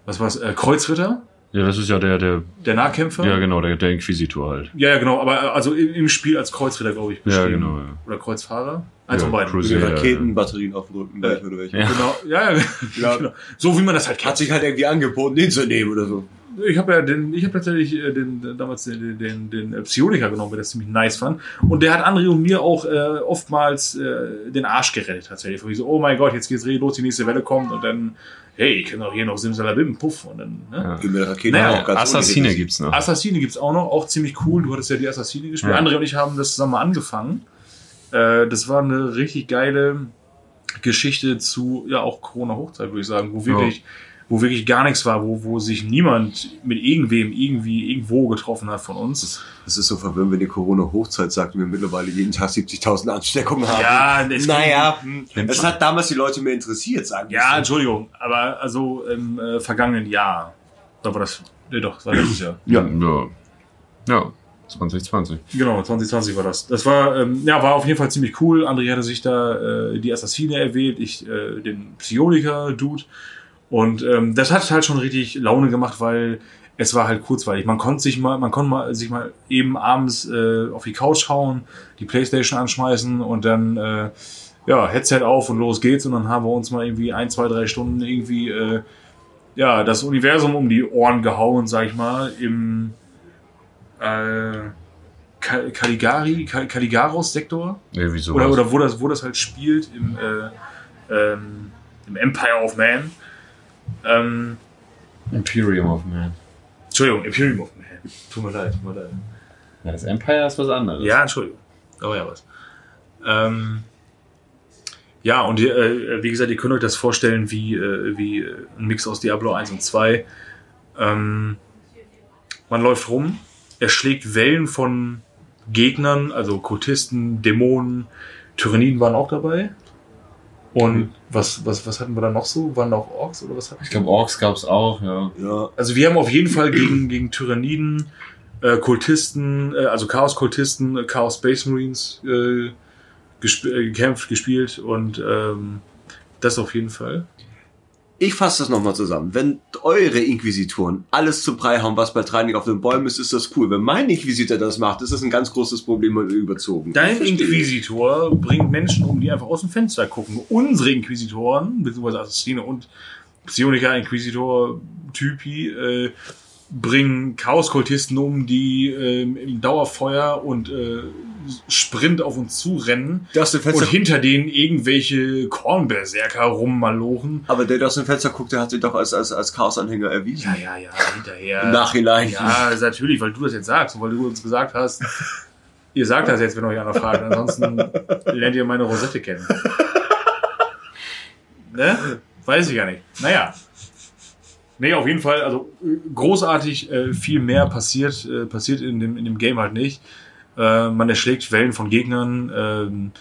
was war's, äh, Kreuzritter, Ja, das ist ja der, der, der Nahkämpfer. ja genau, der, der Inquisitor halt. Ja, ja, genau, aber äh, also im, im Spiel als Kreuzritter, glaube ich. Ja, beschrieben. genau, ja. Oder Kreuzfahrer. Eins Ja, von beiden. Cruiser. Mit Ja, ja. Raketenbatterien auf dem Rücken gleich oder welche. Ja. Genau, ja, ja, Ja. genau. So wie man das halt kennt. Hat sich halt irgendwie angeboten, den zu nehmen oder so. Ich habe ja den, ich habe tatsächlich äh, den, damals den, den, den äh, Psioniker genommen, weil das ziemlich nice fand. Und der hat André und mir auch äh, oftmals äh, den Arsch gerettet tatsächlich. Von wie so, oh mein Gott, jetzt geht's richtig los, die nächste Welle kommt und dann, hey, ich kann doch hier noch Simsalabim, puff. Und dann, ne? Ja. Naja, auch ganz Assassine gibt's noch. Assassine gibt's auch noch, auch ziemlich cool. Du hattest ja die Assassine gespielt. Ja. André und ich haben das zusammen mal angefangen. Äh, das war eine richtig geile Geschichte zu, ja, auch Corona-Hochzeit, würde ich sagen, wo wirklich, wo wirklich gar nichts war, wo, wo sich niemand mit irgendwem irgendwie irgendwo getroffen hat von uns. Das ist so verwirrend, wenn die Corona-Hochzeit sagt und wir mittlerweile jeden Tag 70.000 Ansteckungen haben. Ja, das- naja, es hat damals die Leute mehr interessiert, sagen wir Ja, so. Entschuldigung, aber also im äh, vergangenen Jahr, da war das, nee, doch, das war letztes Jahr. Ja. Ja. Ja, 2020. Genau, 2020 war das. Das war, ähm, ja, war auf jeden Fall ziemlich cool. André hatte sich da äh, die Assassine erwählt, ich äh, den Psioniker-Dude. Und ähm, das hat halt schon richtig Laune gemacht, weil es war halt kurzweilig. Man konnte sich mal, man konnte mal sich mal eben abends äh, auf die Couch hauen, die Playstation anschmeißen und dann äh, ja, Headset auf und los geht's. Und dann haben wir uns mal irgendwie ein, zwei, drei Stunden irgendwie äh, ja, das Universum um die Ohren gehauen, sag ich mal, im äh, Caligari, Caligaros-Sektor. Irgendwie sowas. Oder, oder wo, das, wo das halt spielt, im, äh, ähm, im Empire of Man. Ähm, Imperium of Man. Entschuldigung, Imperium of Man. Tut mir leid, tut mir leid. Ja, das Empire ist was anderes. Ja, Entschuldigung. Aber ja, was. Ähm, ja, und äh, wie gesagt, ihr könnt euch das vorstellen wie, äh, wie äh, ein Mix aus Diablo 1 und 2. Ähm, man läuft rum, er schlägt Wellen von Gegnern, also Kultisten, Dämonen, Tyranniden waren auch dabei. Und was, was, was hatten wir da noch so? Waren da auch Orks oder was hatten wir? Ich glaube, Orks gab's auch, ja. Ja. Also wir haben auf jeden Fall gegen, gegen Tyranniden, äh, Kultisten, äh, also Chaos-Kultisten, äh, Chaos Space Marines äh, gesp äh, gekämpft, gespielt und ähm, das auf jeden Fall. Ich fasse das nochmal zusammen. Wenn eure Inquisitoren alles zu Brei hauen, was bei Treining auf den Bäumen ist, ist das cool. Wenn mein Inquisitor das macht, ist das ein ganz großes Problem und überzogen. Dein. Inquisitor bringt Menschen um, die einfach aus dem Fenster gucken. Unsere Inquisitoren, beziehungsweise Assassine und Psioniker, Inquisitor, Typi, äh, bringen Chaoskultisten um, die ähm, im Dauerfeuer und äh, Sprint auf uns zurennen. Dem Fenster, Und hinter denen irgendwelche Kornberserker rummalochen. aber der, der aus dem Fenster guckt, der hat sich doch als, als, als Chaos-Anhänger erwiesen. Ja, ja, ja, hinterher. Im Nachhinein. Ja, natürlich, weil du das jetzt sagst und weil du uns gesagt hast, ihr sagt das jetzt, wenn euch einer fragt. Ansonsten lernt ihr meine Rosette kennen. Ne? Weiß ich ja nicht. Naja. Nee, auf jeden Fall, also äh, großartig, äh, viel mehr passiert, äh, passiert in dem, in dem Game halt nicht. Äh, man erschlägt Wellen von Gegnern, ähm,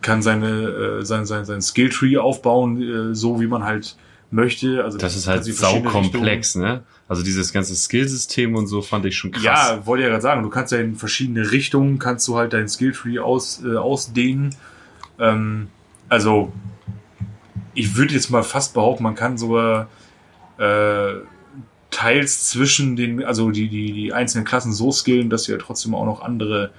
kann seine, äh, sein, sein, sein Skilltree aufbauen, äh, so wie man halt möchte. Also Das ist halt verschiedene saukomplex, ne? Also dieses ganze Skillsystem und so fand ich schon krass. Ja, wollte ja gerade sagen, du kannst ja in verschiedene Richtungen, kannst du halt dein Skilltree aus, äh, ausdehnen. Ähm, also, ich würde jetzt mal fast behaupten, man kann sogar äh, teils zwischen den, also die, die, die einzelnen Klassen so skillen, dass sie ja trotzdem auch noch andere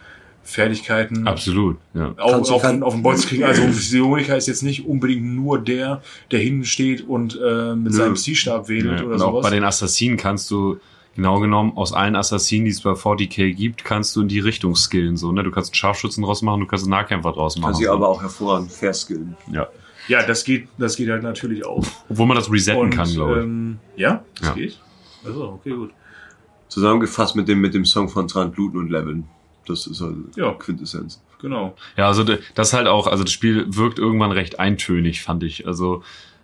Fertigkeiten Absolut, ja. auch Kannst auf, kann- auf den Bolz kriegen. Also Psioniker ist jetzt nicht unbedingt nur der, der hinten steht und äh, mit Nö. seinem Ziehstab wedelt ja. oder Und auch sowas. bei den Assassinen kannst du, genau genommen, aus allen Assassinen, die es bei 40k gibt, kannst du in die Richtung skillen, so, ne? Du kannst einen Scharfschützen draus machen, du kannst einen Nahkämpfer draus machen. Kann sie so. aber auch hervorragend verskillen. ja. ja, das geht, das geht halt natürlich auch. Obwohl man das resetten Und, kann, glaube ich. Ähm, ja, das Ja. geht. Also, okay, gut. Zusammengefasst mit dem, mit dem Song von Tran Bluten und Leveln. Das ist halt Ja. Quintessenz. Genau. Ja, also das halt auch, also das Spiel wirkt irgendwann recht eintönig, fand ich. Also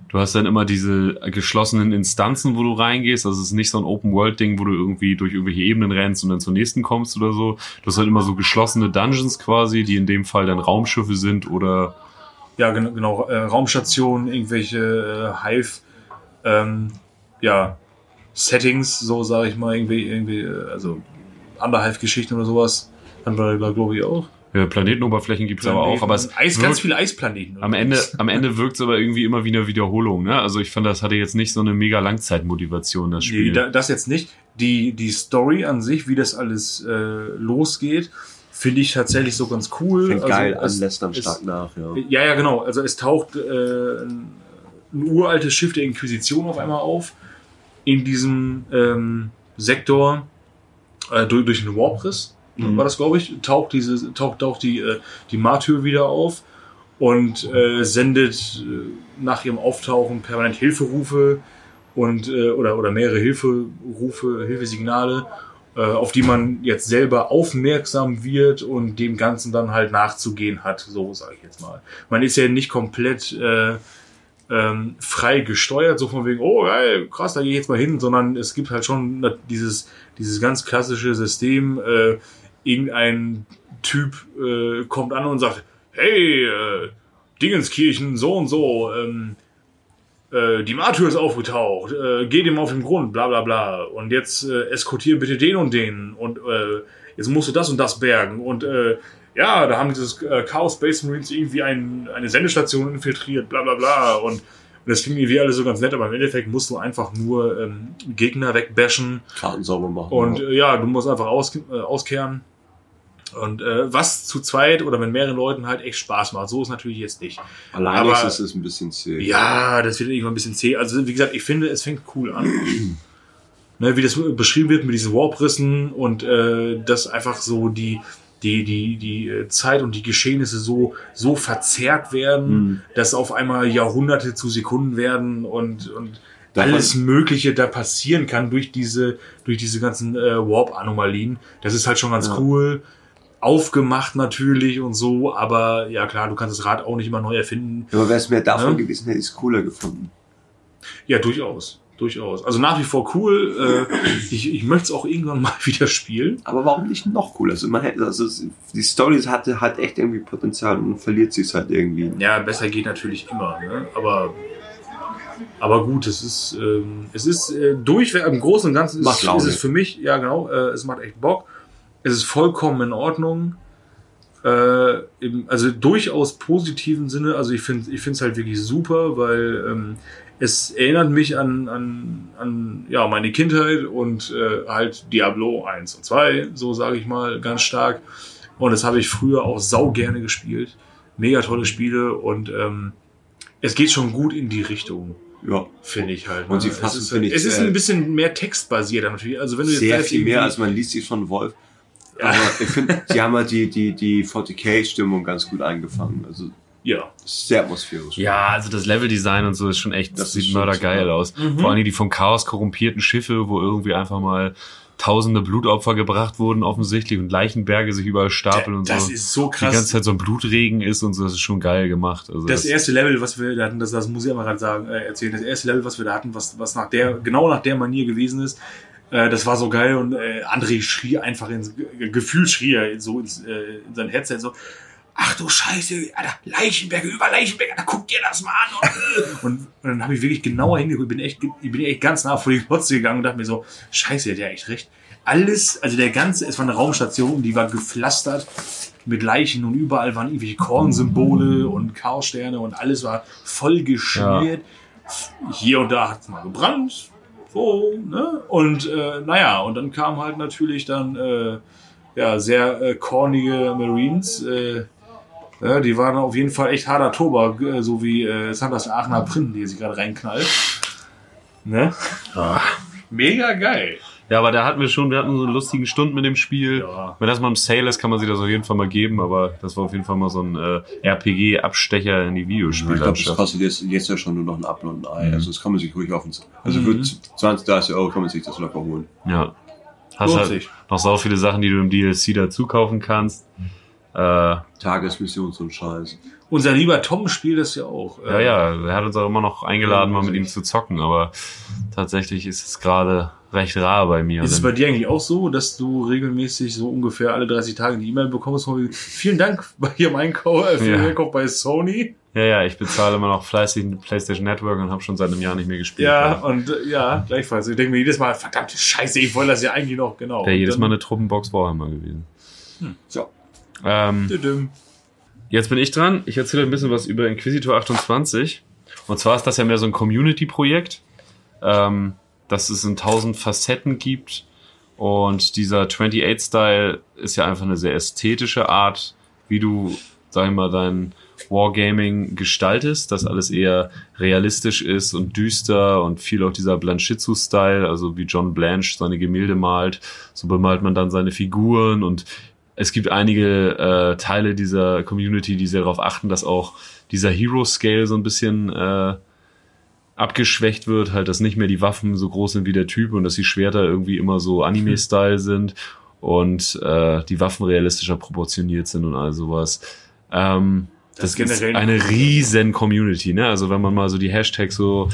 du hast dann immer diese geschlossenen Instanzen, wo du reingehst. Also es ist nicht so ein Open-World-Ding, wo du irgendwie durch irgendwelche Ebenen rennst und dann zur nächsten kommst oder so. Du hast halt immer so geschlossene Dungeons quasi, die in dem Fall dann Raumschiffe sind oder Ja, genau, genau äh, Raumstationen, irgendwelche äh, Hive, ähm, ja, Settings, so sage ich mal, irgendwie, irgendwie, äh, also Underhive-Geschichten oder sowas. Dann bei, bei glaube ich auch. ja, Planetenoberflächen gibt's aber auch. Aber es Eis, wirkt- ganz viele Eisplaneten. am Ende, am Ende wirkt's aber irgendwie immer wie eine Wiederholung. Ne? Also ich fand, das hatte jetzt nicht so eine mega Langzeitmotivation, das Nee, Spiel. da, das jetzt nicht. Die, die Story an sich, wie das alles äh, losgeht, finde ich tatsächlich so ganz cool. Fängt Also geil an, es- lässt dann es- stark nach, ja. Ja, ja, genau. Also es taucht äh, ein, ein uraltes Schiff der Inquisition auf einmal auf in diesem ähm, Sektor äh, durch, durch den Warpriss, Mhm. war das, glaube ich, taucht diese taucht auch die äh, die Martyr wieder auf und äh, sendet äh, nach ihrem Auftauchen permanent Hilferufe und äh, oder oder mehrere Hilferufe, Hilfesignale, äh, auf die man jetzt selber aufmerksam wird und dem Ganzen dann halt nachzugehen hat, so sage ich jetzt mal. Man ist ja nicht komplett äh, ähm, frei gesteuert, so von wegen, oh geil, krass, da gehe ich jetzt mal hin, sondern es gibt halt schon dieses, dieses ganz klassische System, äh, irgendein Typ äh, kommt an und sagt, hey, äh, Dingenskirchen, so und so, ähm, äh, die Martyr ist aufgetaucht, äh, geh dem auf den Grund, bla bla bla. Und jetzt äh, eskortier bitte den und den und äh, jetzt musst du das und das bergen. Und äh, ja, da haben dieses äh, Chaos Space Marines irgendwie ein, eine Sendestation infiltriert, bla bla bla. Und, und das klingt irgendwie alles so ganz nett, aber im Endeffekt musst du einfach nur ähm, Gegner wegbashen. Karten sauber machen. Und ja. äh, ja, du musst einfach aus, äh, auskehren. Und äh, was zu zweit oder mit mehreren Leuten halt echt Spaß macht. So ist natürlich jetzt nicht. Alleine Aber- ist es ein bisschen zäh. Ja, das wird irgendwann ein bisschen zäh. Also wie gesagt, ich finde, es fängt cool an. ne, wie das beschrieben wird mit diesen Warprissen und äh, dass einfach so die die die die äh, Zeit und die Geschehnisse so so verzerrt werden, Mhm. dass auf einmal Jahrhunderte zu Sekunden werden und und Davon- alles Mögliche da passieren kann durch diese durch diese ganzen äh, Warp-Anomalien. Das ist halt schon ganz Ja. cool. Aufgemacht natürlich und so, aber ja klar, du kannst das Rad auch nicht immer neu erfinden. Aber wäre es mehr davon Ja. gewesen, hätte ich es cooler gefunden. Ja, durchaus. Durchaus. Also nach wie vor cool. Äh, ich, ich möchte es auch irgendwann mal wieder spielen. Aber warum nicht noch cooler? Also, man hätte, also die Story hatte hat echt irgendwie Potenzial und verliert sich halt irgendwie. Ja, besser geht natürlich immer. Ne? Aber, aber gut, es ist, ähm, es ist äh, durchweg, im Großen und Ganzen Macht ist, ist es für mich, ja genau, äh, es macht echt Bock. Es ist vollkommen in Ordnung. Äh, im, also durchaus positiven Sinne. Also ich finde ich finde es halt wirklich super, weil ähm, es erinnert mich an, an, an ja, meine Kindheit und äh, halt Diablo 1 und 2, so sage ich mal, ganz stark. Und das habe ich früher auch sau gerne gespielt. Mega tolle Spiele und ähm, es geht schon gut in die Richtung, Ja. finde ich halt. Und sie es fassen, ist, finde ich, es ist ein bisschen mehr textbasiert natürlich. Also wenn du jetzt Sehr viel mehr, als man liest sich von Wolf. Ja. Aber ich finde, die haben halt die, die, die 40k-Stimmung ganz gut eingefangen. Also ja. sehr atmosphärisch. Ja, also das Leveldesign und so ist schon echt, Das das sieht mördergeil aus. Mhm. Vor allem die vom Chaos korrumpierten Schiffe, wo irgendwie einfach mal tausende Blutopfer gebracht wurden offensichtlich und Leichenberge sich überall stapeln und das so. ist so die krass. ganze Zeit so ein Blutregen ist und so, das ist schon geil gemacht. Also das erste Level, was wir da hatten, das, das muss ich einmal gerade sagen, äh, erzählen. Das erste Level, was wir da hatten, was, was nach der, genau nach der Manier gewesen ist, äh, das war so geil und äh, André schrie einfach ins Ge- Gefühl schrie er so ins, äh, in sein Headset so. Ach du Scheiße, Alter, Leichenberge, über Leichenberge, Alter, guck dir das mal an. Und, und dann habe ich wirklich genauer hingeguckt, bin echt, ich bin echt ganz nah vor die Glotze gegangen und dachte mir so, Scheiße, der hat ja echt recht. Alles, also der ganze, es war eine Raumstation, die war gepflastert mit Leichen und überall waren irgendwelche Kornsymbole und Chaossterne und alles war voll geschmiert. Hier und da hat es mal gebrannt. So, ne? Und äh, naja, und dann kam halt natürlich dann äh, ja, sehr äh, kornige Marines. Äh, ja, die waren auf jeden Fall echt harter Tobak, äh, so wie äh, Sanders Aachener Printen, die sich gerade reinknallt. Ne? Mega geil. Ja, aber da hatten wir schon, wir hatten so einen lustigen Stund mit dem Spiel. Ja. Wenn das mal im Sale ist, kann man sich das auf jeden Fall mal geben, aber das war auf jeden Fall mal so ein äh, RPG-Abstecher in die Ich glaube, das kostet jetzt, jetzt ja schon nur noch ein Apfel und ein Ei. Mhm. Also das kann man sich ruhig auf den, also Mhm. für 20, 30 Euro kann man sich das locker holen. Ja. Hast Lohnt halt sich. noch so viele Sachen, die du im DLC dazu kaufen kannst. Äh, ja, Tagesmission, so ein Scheiß. Unser lieber Tom spielt das ja auch. Äh, ja, er hat uns auch immer noch eingeladen, mal mit ihm zu zocken, aber tatsächlich ist es gerade recht rar bei mir. Ist es bei dir eigentlich auch so, dass du regelmäßig so ungefähr alle 30 Tage eine E-Mail bekommst von vielen Dank bei Ihrem Einkauf, äh, für Ja. den Einkauf bei Sony? ja, ja, ich bezahle immer noch fleißig PlayStation Network und habe schon seit einem Jahr nicht mehr gespielt. Ja, und äh, ja, gleichfalls. Ich denke mir jedes Mal, verdammte Scheiße, ich wollte das ja eigentlich noch, genau. Wäre jedes Mal eine Truppenbox Warhammer gewesen. So. Ähm. Jetzt bin ich dran. Ich erzähle ein bisschen was über Inquisitor 28. Und zwar ist das ja mehr so ein Community-Projekt, ähm, dass es in tausend Facetten gibt. Und dieser 28-Style ist ja einfach eine sehr ästhetische Art, wie du, sag ich mal, dein Wargaming gestaltest, dass alles eher realistisch ist und düster und viel auch dieser Blanchitsu-Style, also wie John Blanche seine Gemälde malt. So bemalt man dann seine Figuren und es gibt einige äh, Teile dieser Community, die sehr darauf achten, dass auch dieser Hero-Scale so ein bisschen äh, abgeschwächt wird, halt, dass nicht mehr die Waffen so groß sind wie der Typ und dass die Schwerter irgendwie immer so Anime-Style sind und äh, die Waffen realistischer proportioniert sind und all sowas. Ähm, Das das, ist generell- ist eine riesen Community, ne? Also wenn man mal so die Hashtags so,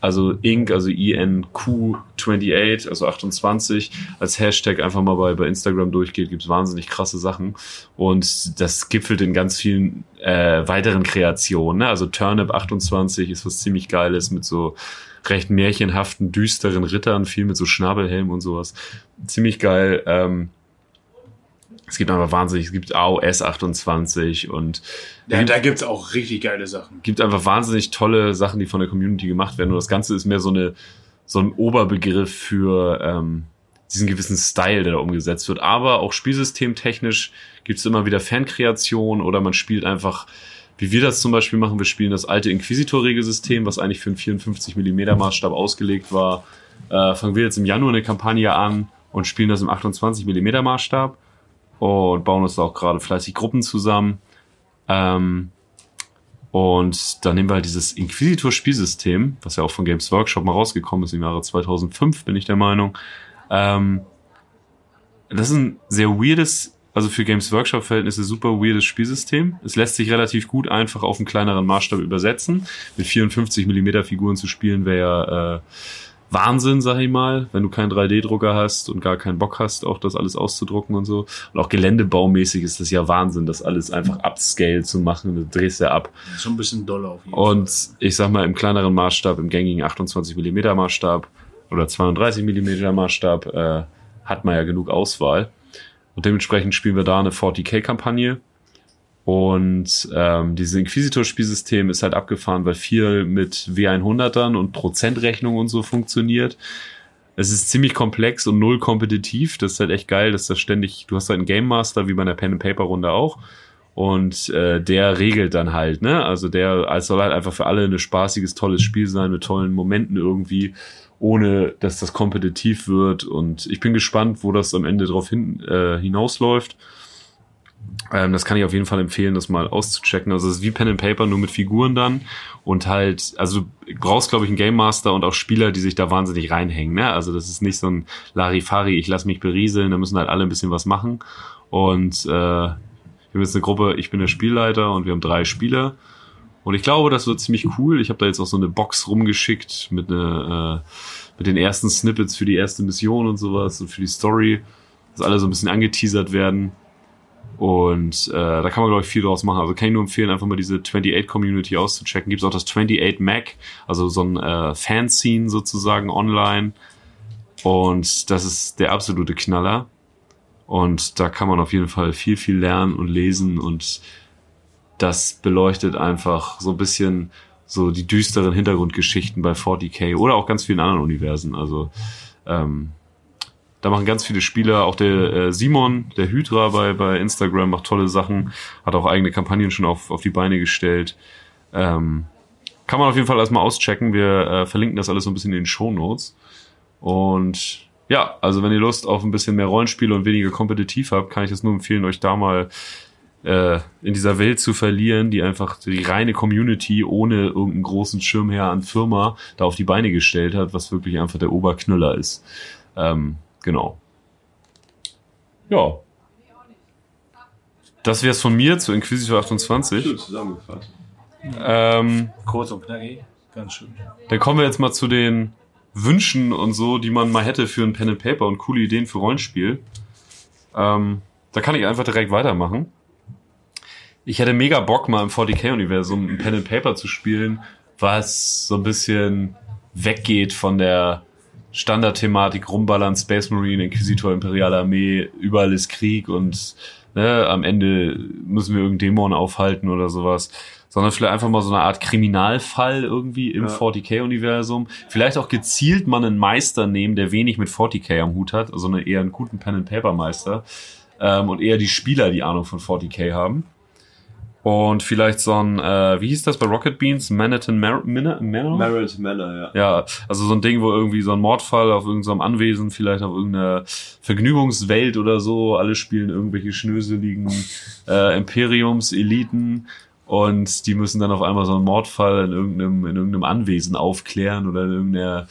also Inc, also INQ28, also 28, als Hashtag einfach mal bei, bei Instagram durchgeht, gibt's wahnsinnig krasse Sachen. Und das gipfelt in ganz vielen äh, weiteren Kreationen. Ne? Also Turnip 28 ist was ziemlich Geiles mit so recht märchenhaften, düsteren Rittern, viel mit so Schnabelhelm und sowas. Ziemlich geil. Ähm, es gibt aber wahnsinnig, es gibt AOS 28 und Ja, da gibt's auch richtig geile Sachen. gibt einfach wahnsinnig tolle Sachen, die von der Community gemacht werden. Und das Ganze ist mehr so eine so ein Oberbegriff für ähm, diesen gewissen Style, der da umgesetzt wird. Aber auch spielsystemtechnisch gibt es immer wieder Fankreation oder man spielt einfach, wie wir das zum Beispiel machen, wir spielen das alte Inquisitor-Regelsystem, was eigentlich für einen 54 mm Maßstab ausgelegt war. Äh, fangen wir jetzt im Januar eine Kampagne an und spielen das im 28 mm Maßstab und bauen uns da auch gerade fleißig Gruppen zusammen. Ähm, und dann nehmen wir halt dieses Inquisitor-Spielsystem, was ja auch von Games Workshop mal rausgekommen ist im Jahre 2005, bin ich der Meinung. Ähm, das ist ein sehr weirdes, also für Games Workshop-Verhältnisse super weirdes Spielsystem. Es lässt sich relativ gut einfach auf einen kleineren Maßstab übersetzen. Mit 54 mm Figuren zu spielen wäre äh, Wahnsinn, sag ich mal, wenn du keinen 3D-Drucker hast und gar keinen Bock hast, auch das alles auszudrucken und so. Und auch geländebaumäßig ist das ja Wahnsinn, das alles einfach upscale zu machen. Du drehst ja ab. Schon ein bisschen doller auf jeden Und Fall. ich sag mal, im kleineren Maßstab, im gängigen 28 mm Maßstab oder 32 mm Maßstab, äh, hat man ja genug Auswahl. Und dementsprechend spielen wir da eine 40k-Kampagne. Und ähm, dieses Inquisitor-Spielsystem ist halt abgefahren, weil viel mit W100ern und Prozentrechnung und so funktioniert. Es ist ziemlich komplex und null kompetitiv. Das ist halt echt geil, dass das ständig, du hast halt einen Game Master, wie bei einer Pen-and-Paper-Runde auch. Und äh, der regelt dann halt, ne? Also der, es soll halt einfach für alle ein spaßiges, tolles Spiel sein, mit tollen Momenten irgendwie, ohne dass das kompetitiv wird. Und ich bin gespannt, wo das am Ende drauf hin, äh, hinausläuft. Ähm, das kann ich auf jeden Fall empfehlen, das mal auszuchecken. Also es ist wie Pen and Paper, nur mit Figuren dann. Und halt, also du brauchst, glaube ich, einen Game Master und auch Spieler, die sich da wahnsinnig reinhängen. Ne? Also das ist nicht so ein Larifari, ich lass mich berieseln, da müssen halt alle ein bisschen was machen. Und äh, wir haben jetzt eine Gruppe, ich bin der Spielleiter und wir haben drei Spieler. Und ich glaube, das wird ziemlich cool. Ich habe da jetzt auch so eine Box rumgeschickt mit, eine, äh, mit den ersten Snippets für die erste Mission und sowas und für die Story, dass alle so ein bisschen angeteasert werden. Und äh, da kann man, glaube ich, viel draus machen. Also kann ich nur empfehlen, einfach mal diese 28-Community auszuchecken. Gibt es auch das 28 Mac, also so ein äh, Fanscene sozusagen online. Und das ist der absolute Knaller. Und da kann man auf jeden Fall viel, viel lernen und lesen. Und das beleuchtet einfach so ein bisschen so die düsteren Hintergrundgeschichten bei 40k oder auch ganz vielen anderen Universen. Also ähm, machen ganz viele Spieler, auch der äh, Simon, der Hydra bei, bei Instagram macht tolle Sachen, hat auch eigene Kampagnen schon auf, auf die Beine gestellt. Ähm, kann man auf jeden Fall erstmal auschecken. Wir äh, verlinken das alles so ein bisschen in den Show Notes. Und ja, also wenn ihr Lust auf ein bisschen mehr Rollenspiele und weniger kompetitiv habt, kann ich es nur empfehlen, euch da mal äh, in dieser Welt zu verlieren, die einfach die reine Community ohne irgendeinen großen Schirmherr an Firma da auf die Beine gestellt hat, was wirklich einfach der Oberknüller ist. Ähm, genau. Ja. Das wäre es von mir zu Inquisitor 28. Schön zusammengefasst. Ähm, Kurz und knackig. Ganz schön. dann kommen wir jetzt mal zu den Wünschen und so, die man mal hätte für ein Pen and Paper und coole Ideen für Rollenspiel. Ähm, da kann ich einfach direkt weitermachen. Ich hätte mega Bock, mal im 40k-Universum ein Pen and Paper zu spielen, was so ein bisschen weggeht von der Standardthematik rumballern, Space Marine, Inquisitor, Imperiale Armee, überall ist Krieg und ne, am Ende müssen wir irgendeinen Dämon aufhalten oder sowas. Sondern vielleicht einfach mal so eine Art Kriminalfall irgendwie im Ja. 40k-Universum. Vielleicht auch gezielt mal einen Meister nehmen, der wenig mit 40k am Hut hat, sondern eher einen guten Pen-and-Paper-Meister. Ähm, und eher die Spieler, die Ahnung von 40k haben. Und vielleicht so ein, äh, wie hieß das bei Rocket Beans? Manhattan Mar Manor? Merit Manor, ja. Ja, also so ein Ding, wo irgendwie so ein Mordfall auf irgendeinem Anwesen, vielleicht auf irgendeiner Vergnügungswelt oder so, alle spielen irgendwelche schnöseligen äh, Imperiums-Eliten und die müssen dann auf einmal so einen Mordfall in irgendeinem, in irgendeinem Anwesen aufklären oder in irgendeiner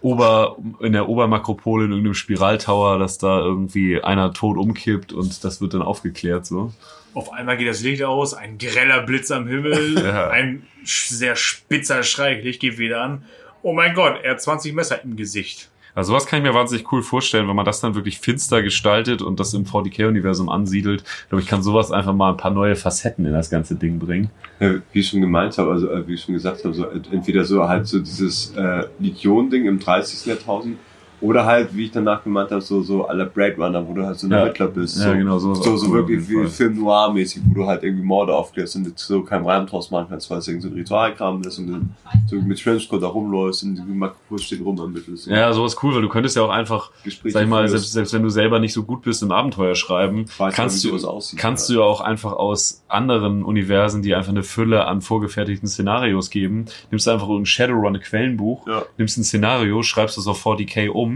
Ober, in der Obermakropole, in irgendeinem Spiraltower, dass da irgendwie einer tot umkippt und das wird dann aufgeklärt, so. Auf einmal geht das Licht aus, ein greller Blitz am Himmel, Ja. ein sehr spitzer Schrei, Licht geht wieder an. Oh mein Gott, er hat 20 Messer im Gesicht. Also sowas kann ich mir wahnsinnig cool vorstellen, wenn man das dann wirklich finster gestaltet und das im 40k-Universum ansiedelt. Ich glaube, ich kann sowas einfach mal ein paar neue Facetten in das ganze Ding bringen. Ja, wie ich schon gemeint habe, also äh, wie ich schon gesagt habe, so, äh, entweder so halt so dieses äh, Legion-Ding im 30. Jahrtausend Oder halt, wie ich danach gemeint habe, so, so aller Blade Runner, wo du halt so ein Ja. Ermittler bist. Ja, so, genau, sowas So, so cool, wirklich wie. Film Noir-mäßig, wo du halt irgendwie Morde aufklärst und so keinen Reim draus machen kannst, weil es irgendwie so ein Ritualkram ist und so mit Trenchcoat da rumläufst und die Makro steht rum ermittelst. Ja, sowas cool, weil du könntest ja auch einfach, Gespräche sag ich mal, selbst, selbst wenn du selber nicht so gut bist im Abenteuer schreiben, kannst du, aussieht, kannst ja. du ja auch einfach aus anderen Universen, die einfach eine Fülle an vorgefertigten Szenarios geben, nimmst du einfach ein Shadowrun ein Quellenbuch, Ja. nimmst ein Szenario, schreibst das auf 40k um.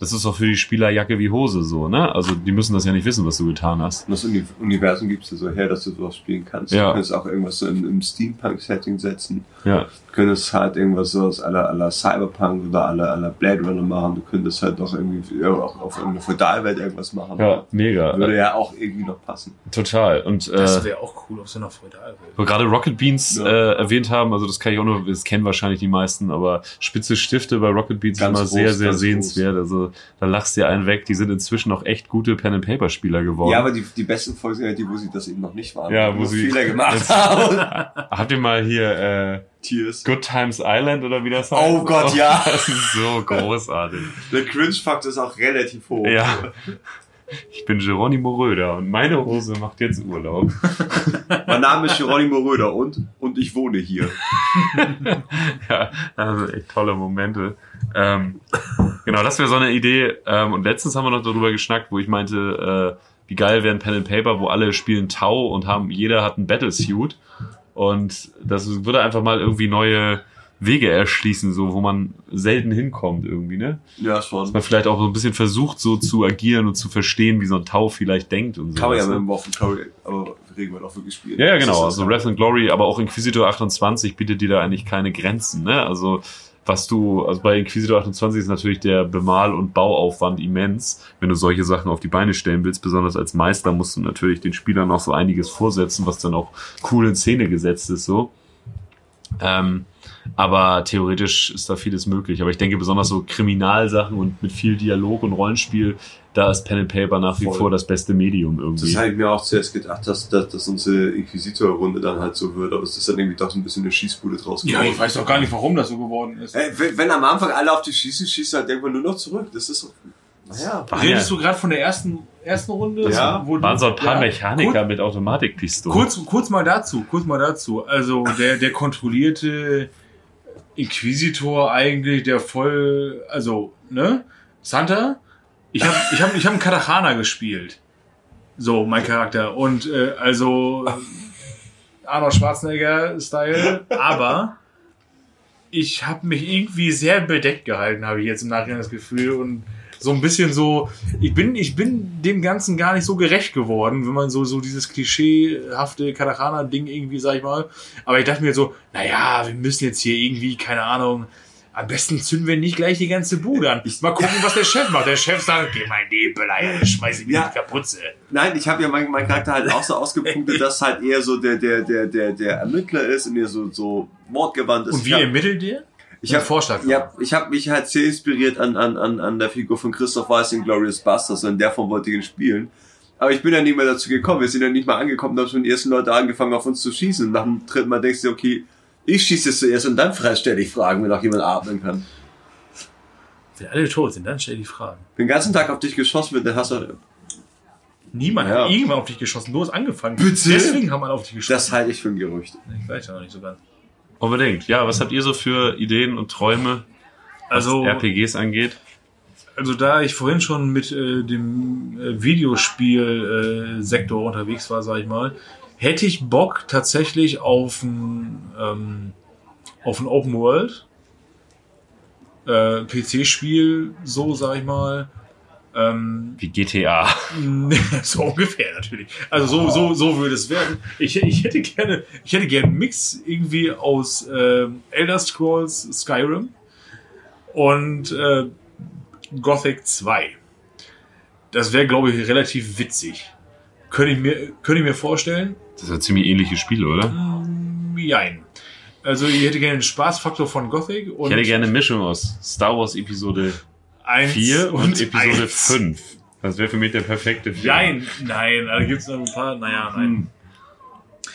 Das ist auch für die Spieler Jacke wie Hose so, ne? Also die müssen das ja nicht wissen, was du getan hast. Und das Uni Universum gibst du so her, dass du sowas spielen kannst. Ja. Du kannst auch irgendwas so im, im Steampunk-Setting setzen. Ja. Du könntest halt irgendwas so aus aller, aller Cyberpunk oder aller, aller Blade Runner machen. Du könntest halt auch irgendwie ja, auch auf irgendeine Feudalwelt irgendwas machen. Ja, mega. Würde ja auch irgendwie noch passen. Total. Und Das äh, wäre auch cool auf so einer Feudalwelt. wo gerade Rocket Beans Ja. äh, erwähnt haben, also das kann ich auch nur, das kennen wahrscheinlich die meisten, aber spitze Stifte bei Rocket Beans Ganz immer groß, sehr, sehr sehenswert. Also da lachst du dir einen weg. Die sind inzwischen auch echt gute Pen-and-Paper-Spieler geworden. Ja, aber die, die besten Folgen sind ja die, wo sie das eben noch nicht waren. Ja, wo sie- Fehler gemacht haben. Habt ihr mal hier äh, Tears. Good Times Island oder wie das heißt? Oh Gott, ja. Das ist so großartig. Der Cringe-Faktor ist auch relativ hoch. Ja. Ich bin Geronimo Röder und meine Hose macht jetzt Urlaub. Mein Name ist Geronimo Röder und, und ich wohne hier. ja, also echt tolle Momente. Ähm, genau, das wäre so eine Idee. Ähm, und letztens haben wir noch darüber geschnackt, wo ich meinte, äh, wie geil wäre ein Pen and Paper, wo alle spielen Tau und haben, jeder hat einen Battlesuit. Und das würde einfach mal irgendwie neue Wege erschließen, so wo man selten hinkommt irgendwie, ne? Ja, schon. Dass man vielleicht auch so ein bisschen versucht, so zu agieren und zu verstehen, wie so ein Tau vielleicht denkt und so. Kann man ja mit dem Waffen Curry, aber reden wir doch wirklich spielen. Ja, ja, genau. Also Wrath and Glory, aber auch Inquisitor 28 bietet dir da eigentlich keine Grenzen. Ne? Also was du, also bei Inquisitor 28 ist natürlich der Bemal- und Bauaufwand immens, wenn du solche Sachen auf die Beine stellen willst. Besonders als Meister musst du natürlich den Spielern noch so einiges vorsetzen, was dann auch cool in Szene gesetzt ist. So. Ähm, aber theoretisch ist da vieles möglich. Aber ich denke besonders so Kriminalsachen und mit viel Dialog und Rollenspiel, da ist Pen and Paper nach wie Voll. vor das beste Medium irgendwie. Das habe ich mir auch zuerst gedacht, dass, dass, dass unsere Inquisitor-Runde dann halt so wird, aber es ist dann irgendwie doch so ein bisschen eine Schießbude draus Ja, geworden. ich weiß doch gar nicht, warum das so geworden ist. Ey, wenn, wenn am Anfang alle auf die schießen, schießt halt irgendwann nur noch zurück. Das ist so. Naja. Redest du gerade von der ersten, ersten Runde? Ja, Wo du- waren so ein paar ja, Mechaniker mit Automatikpistolen. Kurz, kurz mal dazu, kurz mal dazu. Also der, der kontrollierte Inquisitor eigentlich, der voll, also, ne? Santa? Ich habe ich hab, ich hab einen Katachana gespielt. So, mein Charakter. Und äh, also Arnold Schwarzenegger-Style, aber ich habe mich irgendwie sehr bedeckt gehalten, habe ich jetzt im Nachhinein das Gefühl. Und so ein bisschen so, ich bin, ich bin dem Ganzen gar nicht so gerecht geworden, wenn man so, so dieses klischeehafte Katachana-Ding irgendwie, sag ich mal. Aber ich dachte mir so, naja, wir müssen jetzt hier irgendwie, keine Ahnung, am besten zünden wir nicht gleich die ganze Bude an. Mal gucken, was der Chef macht. Der Chef sagt, geh mal in die Beleidigung, schmeiß ihn Ja. in die Kapuze. Nein, ich habe ja meinen mein Charakter halt auch so ausgepunktet, dass halt eher so der, der, der, der, der Ermittler ist und eher so, so mordgewandt ist. Und wie hab, ermittelt ihr? ich hab, Vorschlag. Ja, ich habe mich halt sehr inspiriert an, an, an, an der Figur von Christoph Weiß in Glorious Bastards und in der Form wollte ich ihn spielen. Aber ich bin ja nicht mehr dazu gekommen. Wir sind ja nicht mal angekommen, da haben schon die ersten Leute angefangen auf uns zu schießen. Und nach dem dritten Mal denkst du, okay, ich schieße jetzt zuerst und dann stelle ich Fragen, wenn auch jemand atmen kann. Wenn alle tot sind, dann stell die Fragen. Den ganzen Tag auf dich geschossen wird, dann hast du, Niemand Ja. hat irgendwann auf dich geschossen. Du hast angefangen. Bitte? Deswegen haben alle auf dich geschossen. das halte ich für ein Gerücht. ich weiß ja noch nicht so ganz. Unbedingt. Ja, was habt ihr so für Ideen und Träume, was Also, RPGs angeht? also da ich vorhin schon mit äh, dem äh, Videospiel-Sektor unterwegs war, sag ich mal, hätte ich Bock tatsächlich auf ein, ähm, auf ein Open World äh, PC-Spiel, so sag ich mal. Ähm, Wie GTA. so ungefähr natürlich. Also so, so, so würde es werden. Ich, ich hätte gerne, ich hätte gerne einen Mix irgendwie aus ähm, Elder Scrolls Skyrim und äh, Gothic 2. Das wäre, glaube ich, relativ witzig. Könnte ich mir, könnte ich mir vorstellen? Das ist ja ziemlich ähnliche Spiele, oder? Jein. Also ich hätte gerne den Spaßfaktor von Gothic und Ich hätte gerne eine Mischung aus Star Wars Episode eins 4 und, Episode eins. 5. Das wäre für mich der perfekte Film. Nein, nein, da gibt es noch ein paar, naja, nein.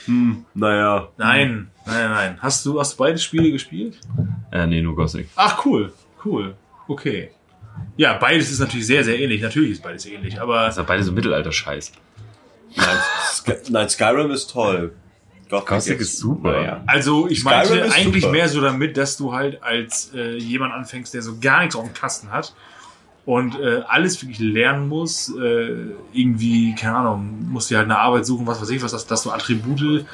Hm, naja. Nein, nein, nein. Hast du, hast du beide Spiele gespielt? Äh, nee, nur Gothic. Ach, cool, cool. Okay. Ja, beides ist natürlich sehr, sehr ähnlich. Natürlich ist beides ähnlich, aber Das ist ja beide so Mittelalter-Scheiß. Nein, Sky nein, Skyrim ist toll. Gothic, Gothic ist super. Naja. also ich Skyrim meinte eigentlich super. mehr so damit, dass du halt als äh, jemand anfängst, der so gar nichts auf dem Kasten hat und äh, alles wirklich lernen muss, äh, irgendwie, keine Ahnung, musst dir halt eine Arbeit suchen, was weiß ich was, dass, dass du Attribute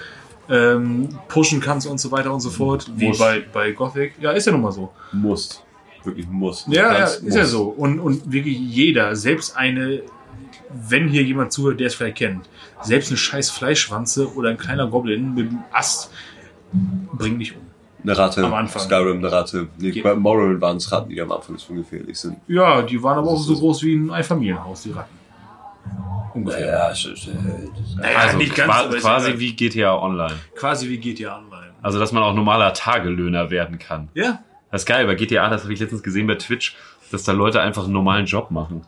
ähm, pushen kannst und so weiter und so fort, wie Muss. bei, bei Gothic. Ja, ist ja nun mal so. Musst. Wirklich musst. Ja, ja, ist ja musst. so. Und, und wirklich jeder, selbst eine, wenn hier jemand zuhört, der es vielleicht kennt, selbst eine scheiß Fleischschwanze oder ein kleiner Goblin mit einem Ast bringt nicht um. Eine Ratte. Am Anfang. Skyrim, eine Ratte. Nee, Geht. bei Morrowind waren es Ratten, die am Anfang schon gefährlich sind. Ja, die waren aber auch so groß wie ein Einfamilienhaus, die Ratten. Ungefähr. Ja, sch- sch- Naja, Also nicht ganz, ist quasi ja- wie GTA Online. quasi wie GTA Online. Also, dass man auch normaler Tagelöhner werden kann. Ja, Das ist geil. Bei GTA, das habe ich letztens gesehen bei Twitch, dass da Leute einfach einen normalen Job machen.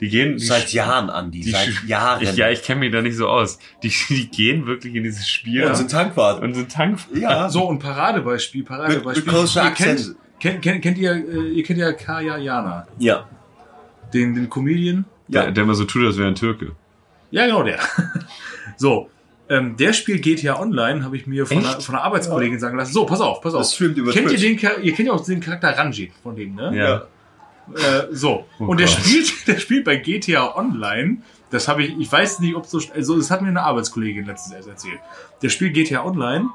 Die gehen, die Seit Jahren, Andi. die seit sch- Jahren. Ich, ja, ich kenne mich da nicht so aus. Die, die gehen wirklich in dieses Spiel und sind Tankwart. und sind Tank. Ja. so ein Paradebeispiel, Paradebeispiel. Mit- mit ihr, kennt, kennt, kennt, kennt ihr, äh, ihr kennt ja Kaya Jana, Ja. den, den Comedian. Der, der immer so tut, als wäre ein Türke. Ja, genau der. so, ähm, der spielt GTA Online, habe ich mir von einer, von einer Arbeitskollegin sagen lassen. So, pass auf, pass auf. Das streamt über kennt ihr, Twitch. den, Char- ihr kennt ja auch den Charakter Ranjit von dem, ne? Ja. Äh, so. Oh und der Gott. spielt, der spielt bei GTA Online. Das habe ich, ich weiß nicht, ob so, also das hat mir eine Arbeitskollegin letztens erst erzählt. Der spielt GTA Online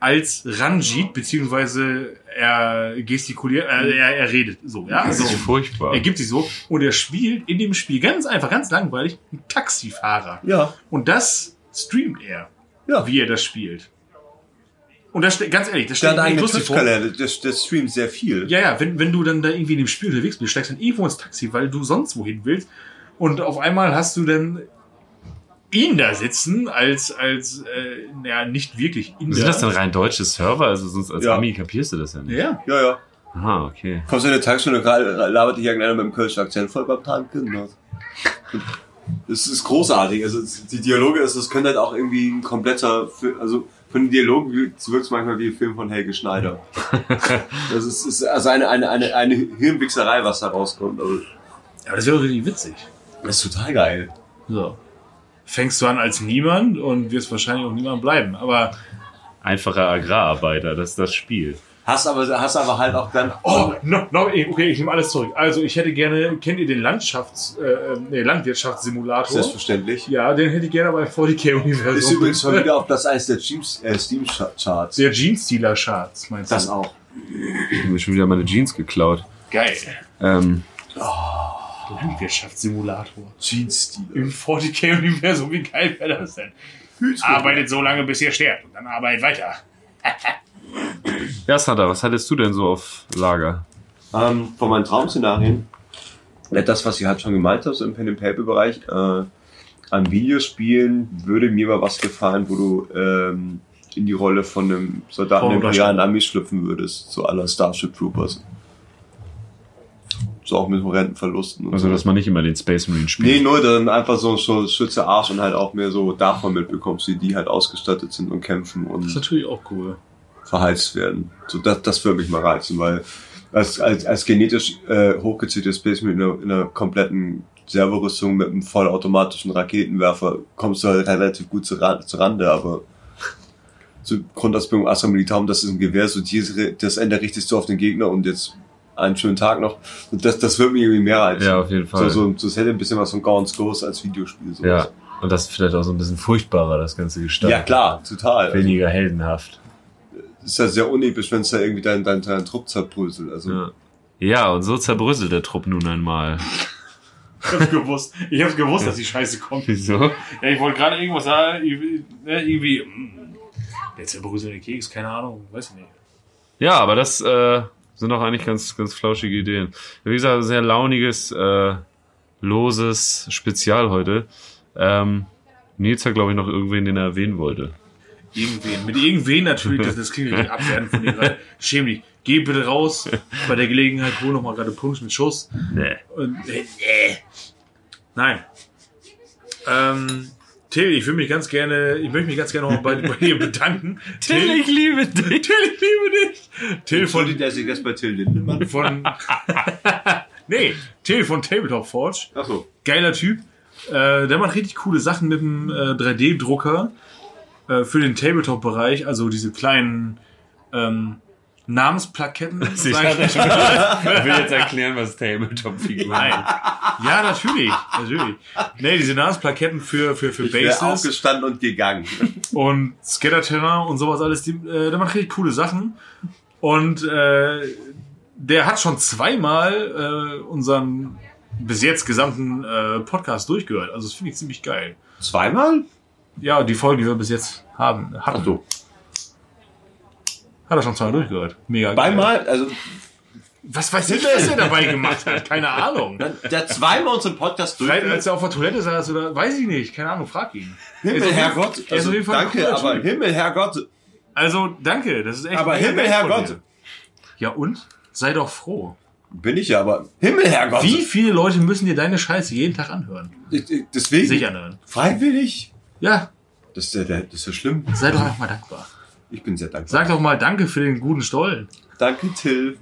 als Ranjit, beziehungsweise er gestikuliert, äh, er, er redet so, ja. Das Also, ist furchtbar. er gibt sich so und er spielt in dem Spiel ganz einfach, ganz langweilig, einen Taxifahrer. Ja. Und das streamt er, Ja. wie er das spielt. Und das ganz ehrlich, das Der steht lustig vor. Twitch-Kalender. Der, der streamt sehr viel. Ja, ja, wenn, wenn du dann da irgendwie in dem Spiel unterwegs bist, steigst dann irgendwo ins Taxi, weil du sonst wohin willst. Und auf einmal hast du dann ihn da sitzen, als, als, äh, naja, nicht wirklich ihn Sind das dann rein deutsche Server? Also sonst als Ja. Ami kapierst du das ja nicht. Ja. Ja, ja. Aha, okay. Kommst du in der Tankstelle, gerade labert dich irgendeiner mit dem Kölschen Akzent voll beim Tanken. ne? Das ist großartig. Also die Dialoge, ist, das könnte halt auch irgendwie ein kompletter, also von den Dialogen wirkt es manchmal wie ein Film von Helge Schneider. Das ist, ist also eine, eine, eine, eine Hirnwichserei, was da rauskommt. Also, Aber das wäre doch richtig witzig. das ist total geil. So. Fängst du an als niemand und wirst wahrscheinlich auch niemand bleiben. Aber, Einfacher Agrararbeiter, das ist das Spiel. Hast aber, hast aber halt auch dann, oh, no, no, okay, ich nehme alles zurück. Also, ich hätte gerne, kennt ihr den Landschafts, äh, nee, Landwirtschaftssimulator? selbstverständlich. Ja, den hätte ich gerne bei 40k-Universum. Ist übrigens schon wieder auf Platz 1 der Teams, äh, Steam-Charts. Der Jeans-Stealer-Charts, meinst du? Das auch. Ich habe mir schon wieder meine Jeans geklaut. Geil. Ähm, Landwirtschaftssimulator. Jeans-Stil. Im 40k-Universum, wie geil wäre das denn? Arbeitet so lange, bis ihr sterbt und dann arbeitet weiter. ja, Santa, was hattest du denn so auf Lager? Ähm, von meinen Traumszenarien, das, was ich halt schon gemeint habe, so im Pen-and-Paper-Bereich, äh, an Videospielen würde mir mal was gefallen, wo du ähm, in die Rolle von einem Soldaten Von der imperialen. Armee schlüpfen würdest, so aller Starship Troopers. So auch mit horrenden Verlusten. Und Also, so. dass man nicht immer den Space Marine Nee, spielt. nur dann einfach so, so Schütze Arsch und halt auch mehr so davon mitbekommst, wie die halt ausgestattet sind und kämpfen und Das ist natürlich auch cool. Verheizt werden. So, das, das würde mich mal reizen, weil als, als, als genetisch äh, hochgezähltes Space in einer, in einer kompletten Servorüstung mit einem vollautomatischen Raketenwerfer kommst du halt relativ gut zu, zu Rande, aber zur Grundausbildung Astra Militarum, das ist ein Gewehr, so dieses, das Ende richtest du auf den Gegner und jetzt einen schönen Tag noch. Und das, das wird mir irgendwie mehr reizen. Ja, auf jeden Fall. So, so, so es hätte ein bisschen was von Gaunt's Ghost als Videospiel. Sowas. Ja, und das ist vielleicht auch so ein bisschen furchtbarer, das ganze Gestalt. ja, klar, total. Weniger heldenhaft. Ist ja sehr unepisch, wenn es da irgendwie dein, dein, dein Trupp zerbröselt. Also, Ja. ja, und so zerbröselt der Trupp nun einmal. Ich hab's gewusst. Ich hab's gewusst, dass die Scheiße kommt. Wieso? Ja, ich wollte gerade irgendwas sagen. Irgendwie, ne, irgendwie mm, der zerbröselte Keks, keine Ahnung, weiß ich nicht. Ja, aber das äh, sind doch eigentlich ganz, ganz flauschige Ideen. Wie gesagt, sehr launiges, äh, loses Spezial heute. Ähm, Nils hat, glaube ich, noch irgendwen, den er erwähnen wollte. Irgendwen. Mit irgendwen natürlich, das, das klingt richtig abwertend von dir gerade. Schäm dich. Geh bitte raus. Bei der Gelegenheit hol noch mal gerade Punsch mit Schuss. Nee. Und, äh, äh. Nein. Ähm, Till, ich will mich ganz gerne, ich möchte mich ganz gerne noch mal bei, bei dir bedanken. liebe dich. Till, ich liebe dich. Till von von, der sich das bei Till Lindemann. von, Nee, Till von Tabletop Forge. Achso. Geiler Typ. Äh, der macht richtig coole Sachen mit dem äh, 3D-Drucker äh, für den Tabletop-Bereich. Also diese kleinen ähm, Namensplaketten. Ich sag ich mal. will jetzt erklären, was Tabletop-Figuren Nein. Ja, natürlich. natürlich. Nee, diese Namensplaketten für, für, für Ich Bases aufgestanden und gegangen. und Scatterterrain und sowas alles. Die, äh, der macht richtig coole Sachen. Und äh, der hat schon zweimal äh, unseren bis jetzt gesamten äh, Podcast durchgehört. Also das finde ich ziemlich geil. Zweimal? Ja, die Folgen, die wir bis jetzt haben, hatten. Achso. Hat er schon zweimal durchgehört. Mega geil. Zweimal? Also, Was weiß ich, was er dabei gemacht hat? Keine Ahnung. der zweimal unseren Podcast Vielleicht durchgehört. als er auf der Toilette saß oder weiß ich nicht. Keine Ahnung, frag ihn. Himmel, auf Herrgott. er Also, ein danke, cooler aber. Himmel, Herrgott. Also, danke. Das ist echt Aber Himmel, Herrgott. Ja und? Sei doch froh. Bin ich ja, aber Himmel, Herrgott. Wie viele Leute müssen dir deine Scheiße jeden Tag anhören? Ich- ich- Deswegen. Sich anhören. Freiwillig? Ja, Das ist ja, das ist ja schlimm. sei doch einfach mal dankbar. Ich bin sehr dankbar. Sag doch mal Danke für den guten Stollen. Danke, Till.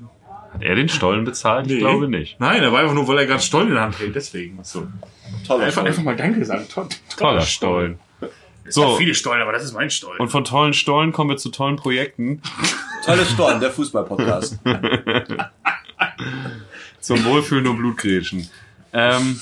Hat er den Stollen bezahlt? Ich glaube nicht. Nein, er war einfach nur, weil er gerade Stollen in der Hand hält. Deswegen. So. Toller Einfach, Stollen. einfach mal Danke sagen. Toll, Toller Stollen. So. So, viele Stollen, aber das ist mein Stollen. und von tollen Stollen kommen wir zu tollen Projekten. Tolle Stollen, der Fußball-Podcast. Zum Wohlfühlen und Blutgrätschen. Ähm,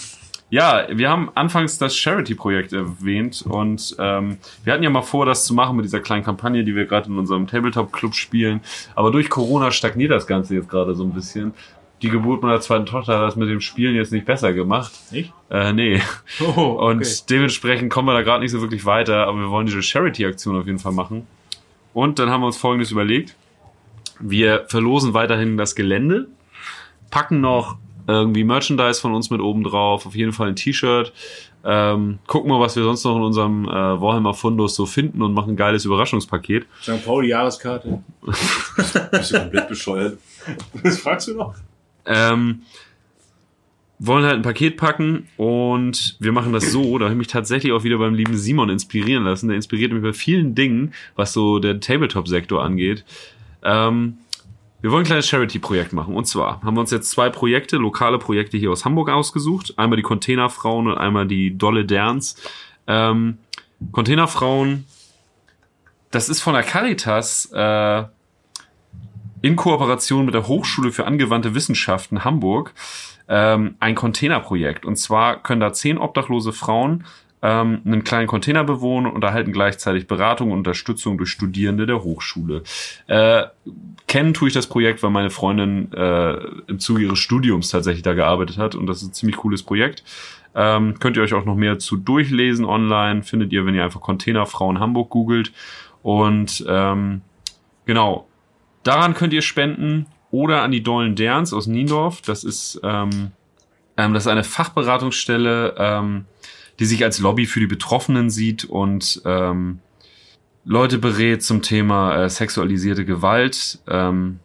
ja, wir haben anfangs das Charity-Projekt erwähnt und ähm, wir hatten ja mal vor, das zu machen mit dieser kleinen Kampagne, die wir gerade in unserem Tabletop-Club spielen. Aber durch Corona stagniert das Ganze jetzt gerade so ein bisschen. Die Geburt meiner zweiten Tochter hat das mit dem Spielen jetzt nicht besser gemacht. Nicht? Äh, nee. Oh, okay. Und dementsprechend kommen wir da gerade nicht so wirklich weiter, aber wir wollen diese Charity-Aktion auf jeden Fall machen. Und dann haben wir uns Folgendes überlegt. Wir verlosen weiterhin das Gelände, packen noch irgendwie Merchandise von uns mit oben drauf, auf jeden Fall ein T-Shirt. Ähm, gucken mal, was wir sonst noch in unserem äh, Warhammer Fundus so finden und machen ein geiles Überraschungspaket. St. Pauli Jahreskarte. Bist du komplett bescheuert? Das fragst du noch? Ähm, wollen halt ein Paket packen und wir machen das so, da habe ich mich tatsächlich auch wieder beim lieben Simon inspirieren lassen. Der inspiriert mich bei vielen Dingen, was so der Tabletop-Sektor angeht. Ähm, wir wollen ein kleines Charity-Projekt machen. Und zwar haben wir uns jetzt zwei Projekte, lokale Projekte hier aus Hamburg ausgesucht. Einmal die Containerfrauen und einmal die Dolle Derns. Ähm, Containerfrauen, das ist von der Caritas äh, in Kooperation mit der Hochschule für angewandte Wissenschaften Hamburg ähm, ein Containerprojekt. Und zwar können da zehn obdachlose Frauen ähm, einen kleinen Container bewohnen und erhalten gleichzeitig Beratung und Unterstützung durch Studierende der Hochschule. Äh, kennen tue ich das Projekt, weil meine Freundin äh, im Zuge ihres Studiums tatsächlich da gearbeitet hat und das ist ein ziemlich cooles Projekt. Ähm, könnt ihr euch auch noch mehr zu durchlesen online, findet ihr, wenn ihr einfach Containerfrauen Hamburg googelt. Und ähm, genau, daran könnt ihr spenden oder an die Dollen Derns aus Niendorf. Das ist, ähm, ähm, das ist eine Fachberatungsstelle, ähm, die sich als Lobby für die Betroffenen sieht und ähm, Leute berät zum Thema äh, sexualisierte Gewalt ähm,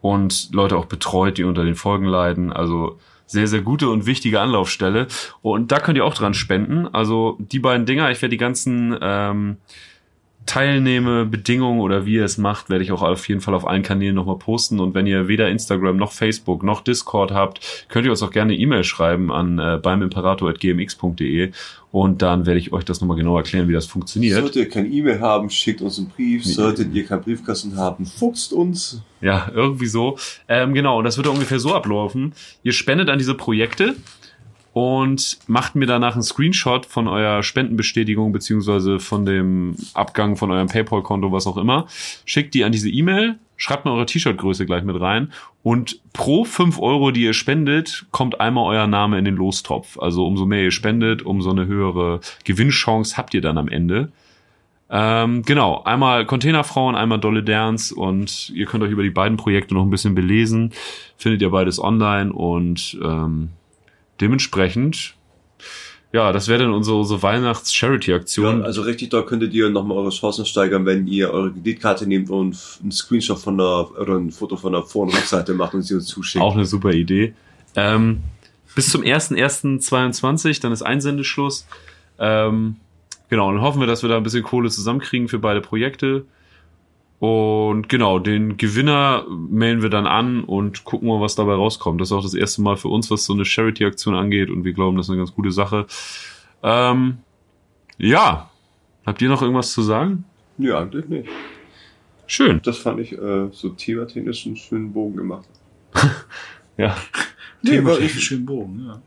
und Leute auch betreut, die unter den Folgen leiden. Also sehr, sehr gute und wichtige Anlaufstelle. Und da könnt ihr auch dran spenden. Also die beiden Dinger, ich werde die ganzen ähm, Teilnehmebedingungen oder wie ihr es macht, werde ich auch auf jeden Fall auf allen Kanälen nochmal posten. Und wenn ihr weder Instagram noch Facebook noch Discord habt, könnt ihr uns auch gerne E-Mail schreiben an äh, beimimperator.gmx.de und dann werde ich euch das nochmal genau erklären, wie das funktioniert. Solltet ihr kein E-Mail haben, schickt uns einen Brief. Solltet ihr keinen Briefkasten haben, fuchst uns. Ja, irgendwie so. Ähm, genau, und das wird ungefähr so ablaufen. Ihr spendet an diese Projekte und macht mir danach einen Screenshot von eurer Spendenbestätigung beziehungsweise von dem Abgang von eurem PayPal-Konto, was auch immer. Schickt die an diese E-Mail, schreibt mal eure T-Shirt-Größe gleich mit rein und pro 5 Euro, die ihr spendet, kommt einmal euer Name in den Lostopf. Also umso mehr ihr spendet, umso eine höhere Gewinnchance habt ihr dann am Ende. Ähm, genau, einmal Containerfrauen, einmal Dolle Derns und ihr könnt euch über die beiden Projekte noch ein bisschen belesen. Findet ihr beides online und ähm, dementsprechend, ja, das wäre dann unsere, unsere Ja, Weihnachts-Charity-Aktion. also richtig doll könntet ihr nochmal eure Chancen steigern, wenn ihr eure Kreditkarte nehmt und einen Screenshot von der, oder ein Foto von der Vor- und Rückseite macht und sie uns zuschickt. Auch eine super Idee. Ähm, bis zum 1.1.22, dann ist Einsendeschluss. Ähm, genau, dann hoffen wir, dass wir da ein bisschen Kohle zusammenkriegen für beide Projekte. Und genau, den Gewinner melden wir dann an und gucken mal, was dabei rauskommt. Das ist auch das erste Mal für uns, was so eine Charity-Aktion angeht und wir glauben, das ist eine ganz gute Sache. Ähm, ja, habt ihr noch irgendwas zu sagen? Ja, eigentlich nicht. Schön. Das fand ich äh, so thematechnisch einen schönen Bogen gemacht. Ja. Nee, Thema- war echt ein schöner Bogen, ja.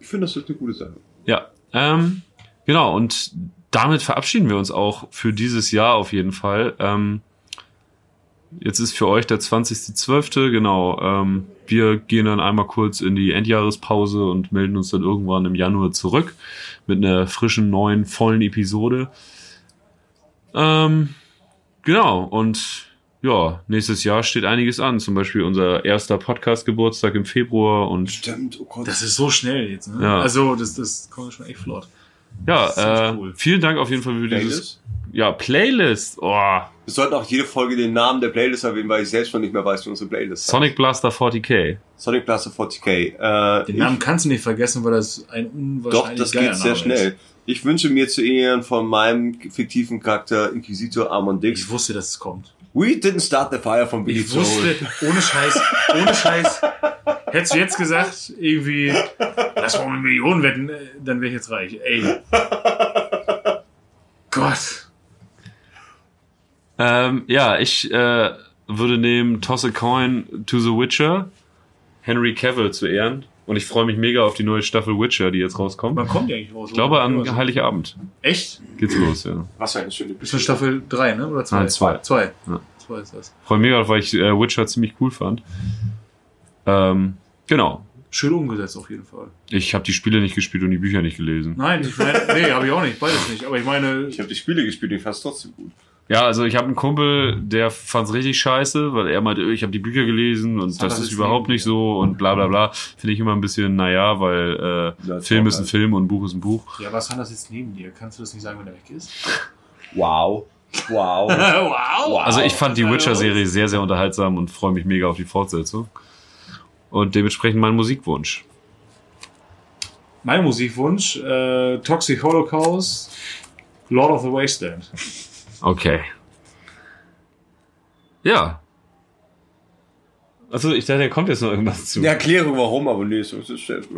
Ich finde, das ist eine gute Sache. Ja, ähm, genau. Und damit verabschieden wir uns auch für dieses Jahr auf jeden Fall. Ähm, jetzt ist für euch der 20.12. Genau. Ähm, wir gehen dann einmal kurz in die Endjahrespause und melden uns dann irgendwann im Januar zurück mit einer frischen, neuen, vollen Episode. Ähm, genau. Und ja, nächstes Jahr steht einiges an. Zum Beispiel unser erster Podcast-Geburtstag im Februar und Stimmt, oh Gott. Das ist so schnell jetzt, ne? Ja. Also, das, das kommt schon echt flott. ja, äh, cool. vielen Dank auf jeden Fall für dieses Playlist. Ja, Playlist. Oh, Wir sollten auch jede Folge den Namen der Playlist erwähnen, weil ich selbst schon nicht mehr weiß, wie unsere Playlist heißt. Sonic Blaster 40k. Sonic Blaster 40k. Äh, Den ich- Namen kannst du nicht vergessen, weil das ein Doch, unwahrscheinlich das geiler geht sehr Name schnell. Ist. Ich wünsche mir zu Ehren von meinem fiktiven Charakter Inquisitor Armand Dix. Ich wusste, dass es kommt. We didn't start the fire von Billy Ich wusste, ohne Scheiß, ohne Scheiß. Hättest du jetzt gesagt, irgendwie, lass mal eine Million wetten, äh, dann wäre ich jetzt reich. Ey. Gott. Ähm, ja, ich äh, würde nehmen Toss a Coin to the Witcher. Henry Cavill zu Ehren. Und ich freue mich mega auf die neue Staffel Witcher, die jetzt rauskommt. Wann kommt die eigentlich raus? Ich glaube, an Heiligabend Echt? geht's los, ja. Was für eine schöne Ist eine Staffel 3, ne? Oder 2? Nein, zwei. Zwei. Ja. Zwei ist das. Freue mich mega, weil ich äh, Witcher ziemlich cool fand. Ähm, genau. Schön umgesetzt auf jeden Fall. Ich habe die Spiele nicht gespielt und die Bücher nicht gelesen. Nein, ich meine, nee, habe ich auch nicht, beides nicht. Aber ich meine, Ich habe die Spiele gespielt, ich fand es trotzdem gut. Ja, also ich habe einen Kumpel, der fand's richtig scheiße, weil er meinte, ich habe die Bücher gelesen und das er ist überhaupt nicht so und bla bla bla. Finde ich immer ein bisschen, naja, weil äh, Film ist ein halt. Film und Buch ist ein Buch. ja, was hat das jetzt neben dir? Kannst du das nicht sagen, wenn er weg ist? Wow. Wow. wow. Also ich fand die Witcher-Serie sehr, sehr unterhaltsam und freue mich mega auf die Fortsetzung. Und dementsprechend mein Musikwunsch. Mein Musikwunsch, äh, Toxic Holocaust, Lord of the Wasteland. Okay. Ja. Also ich dachte, da kommt jetzt noch irgendwas zu. Eine Erklärung warum, aber nee, so ist es. ja, das-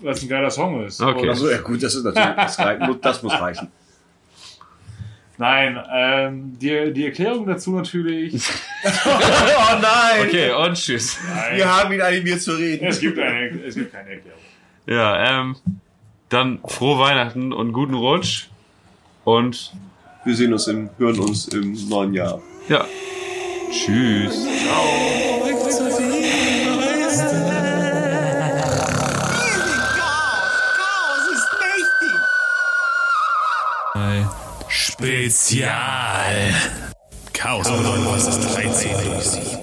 Was ein geiler Song ist. Okay. Achso, ja gut, das ist natürlich, das, das muss reichen. Nein, ähm, die, die Erklärung dazu natürlich. oh nein! Okay, und tschüss. Nein, Wir haben ihn animiert zu reden. es, gibt eine, es gibt keine Erklärung. Ja, ähm, dann frohe Weihnachten und guten Rutsch. Und Wir sehen uns im, hören uns im neuen Jahr. ja, tschüss. Spezial. Chaos und was ist 13 durch.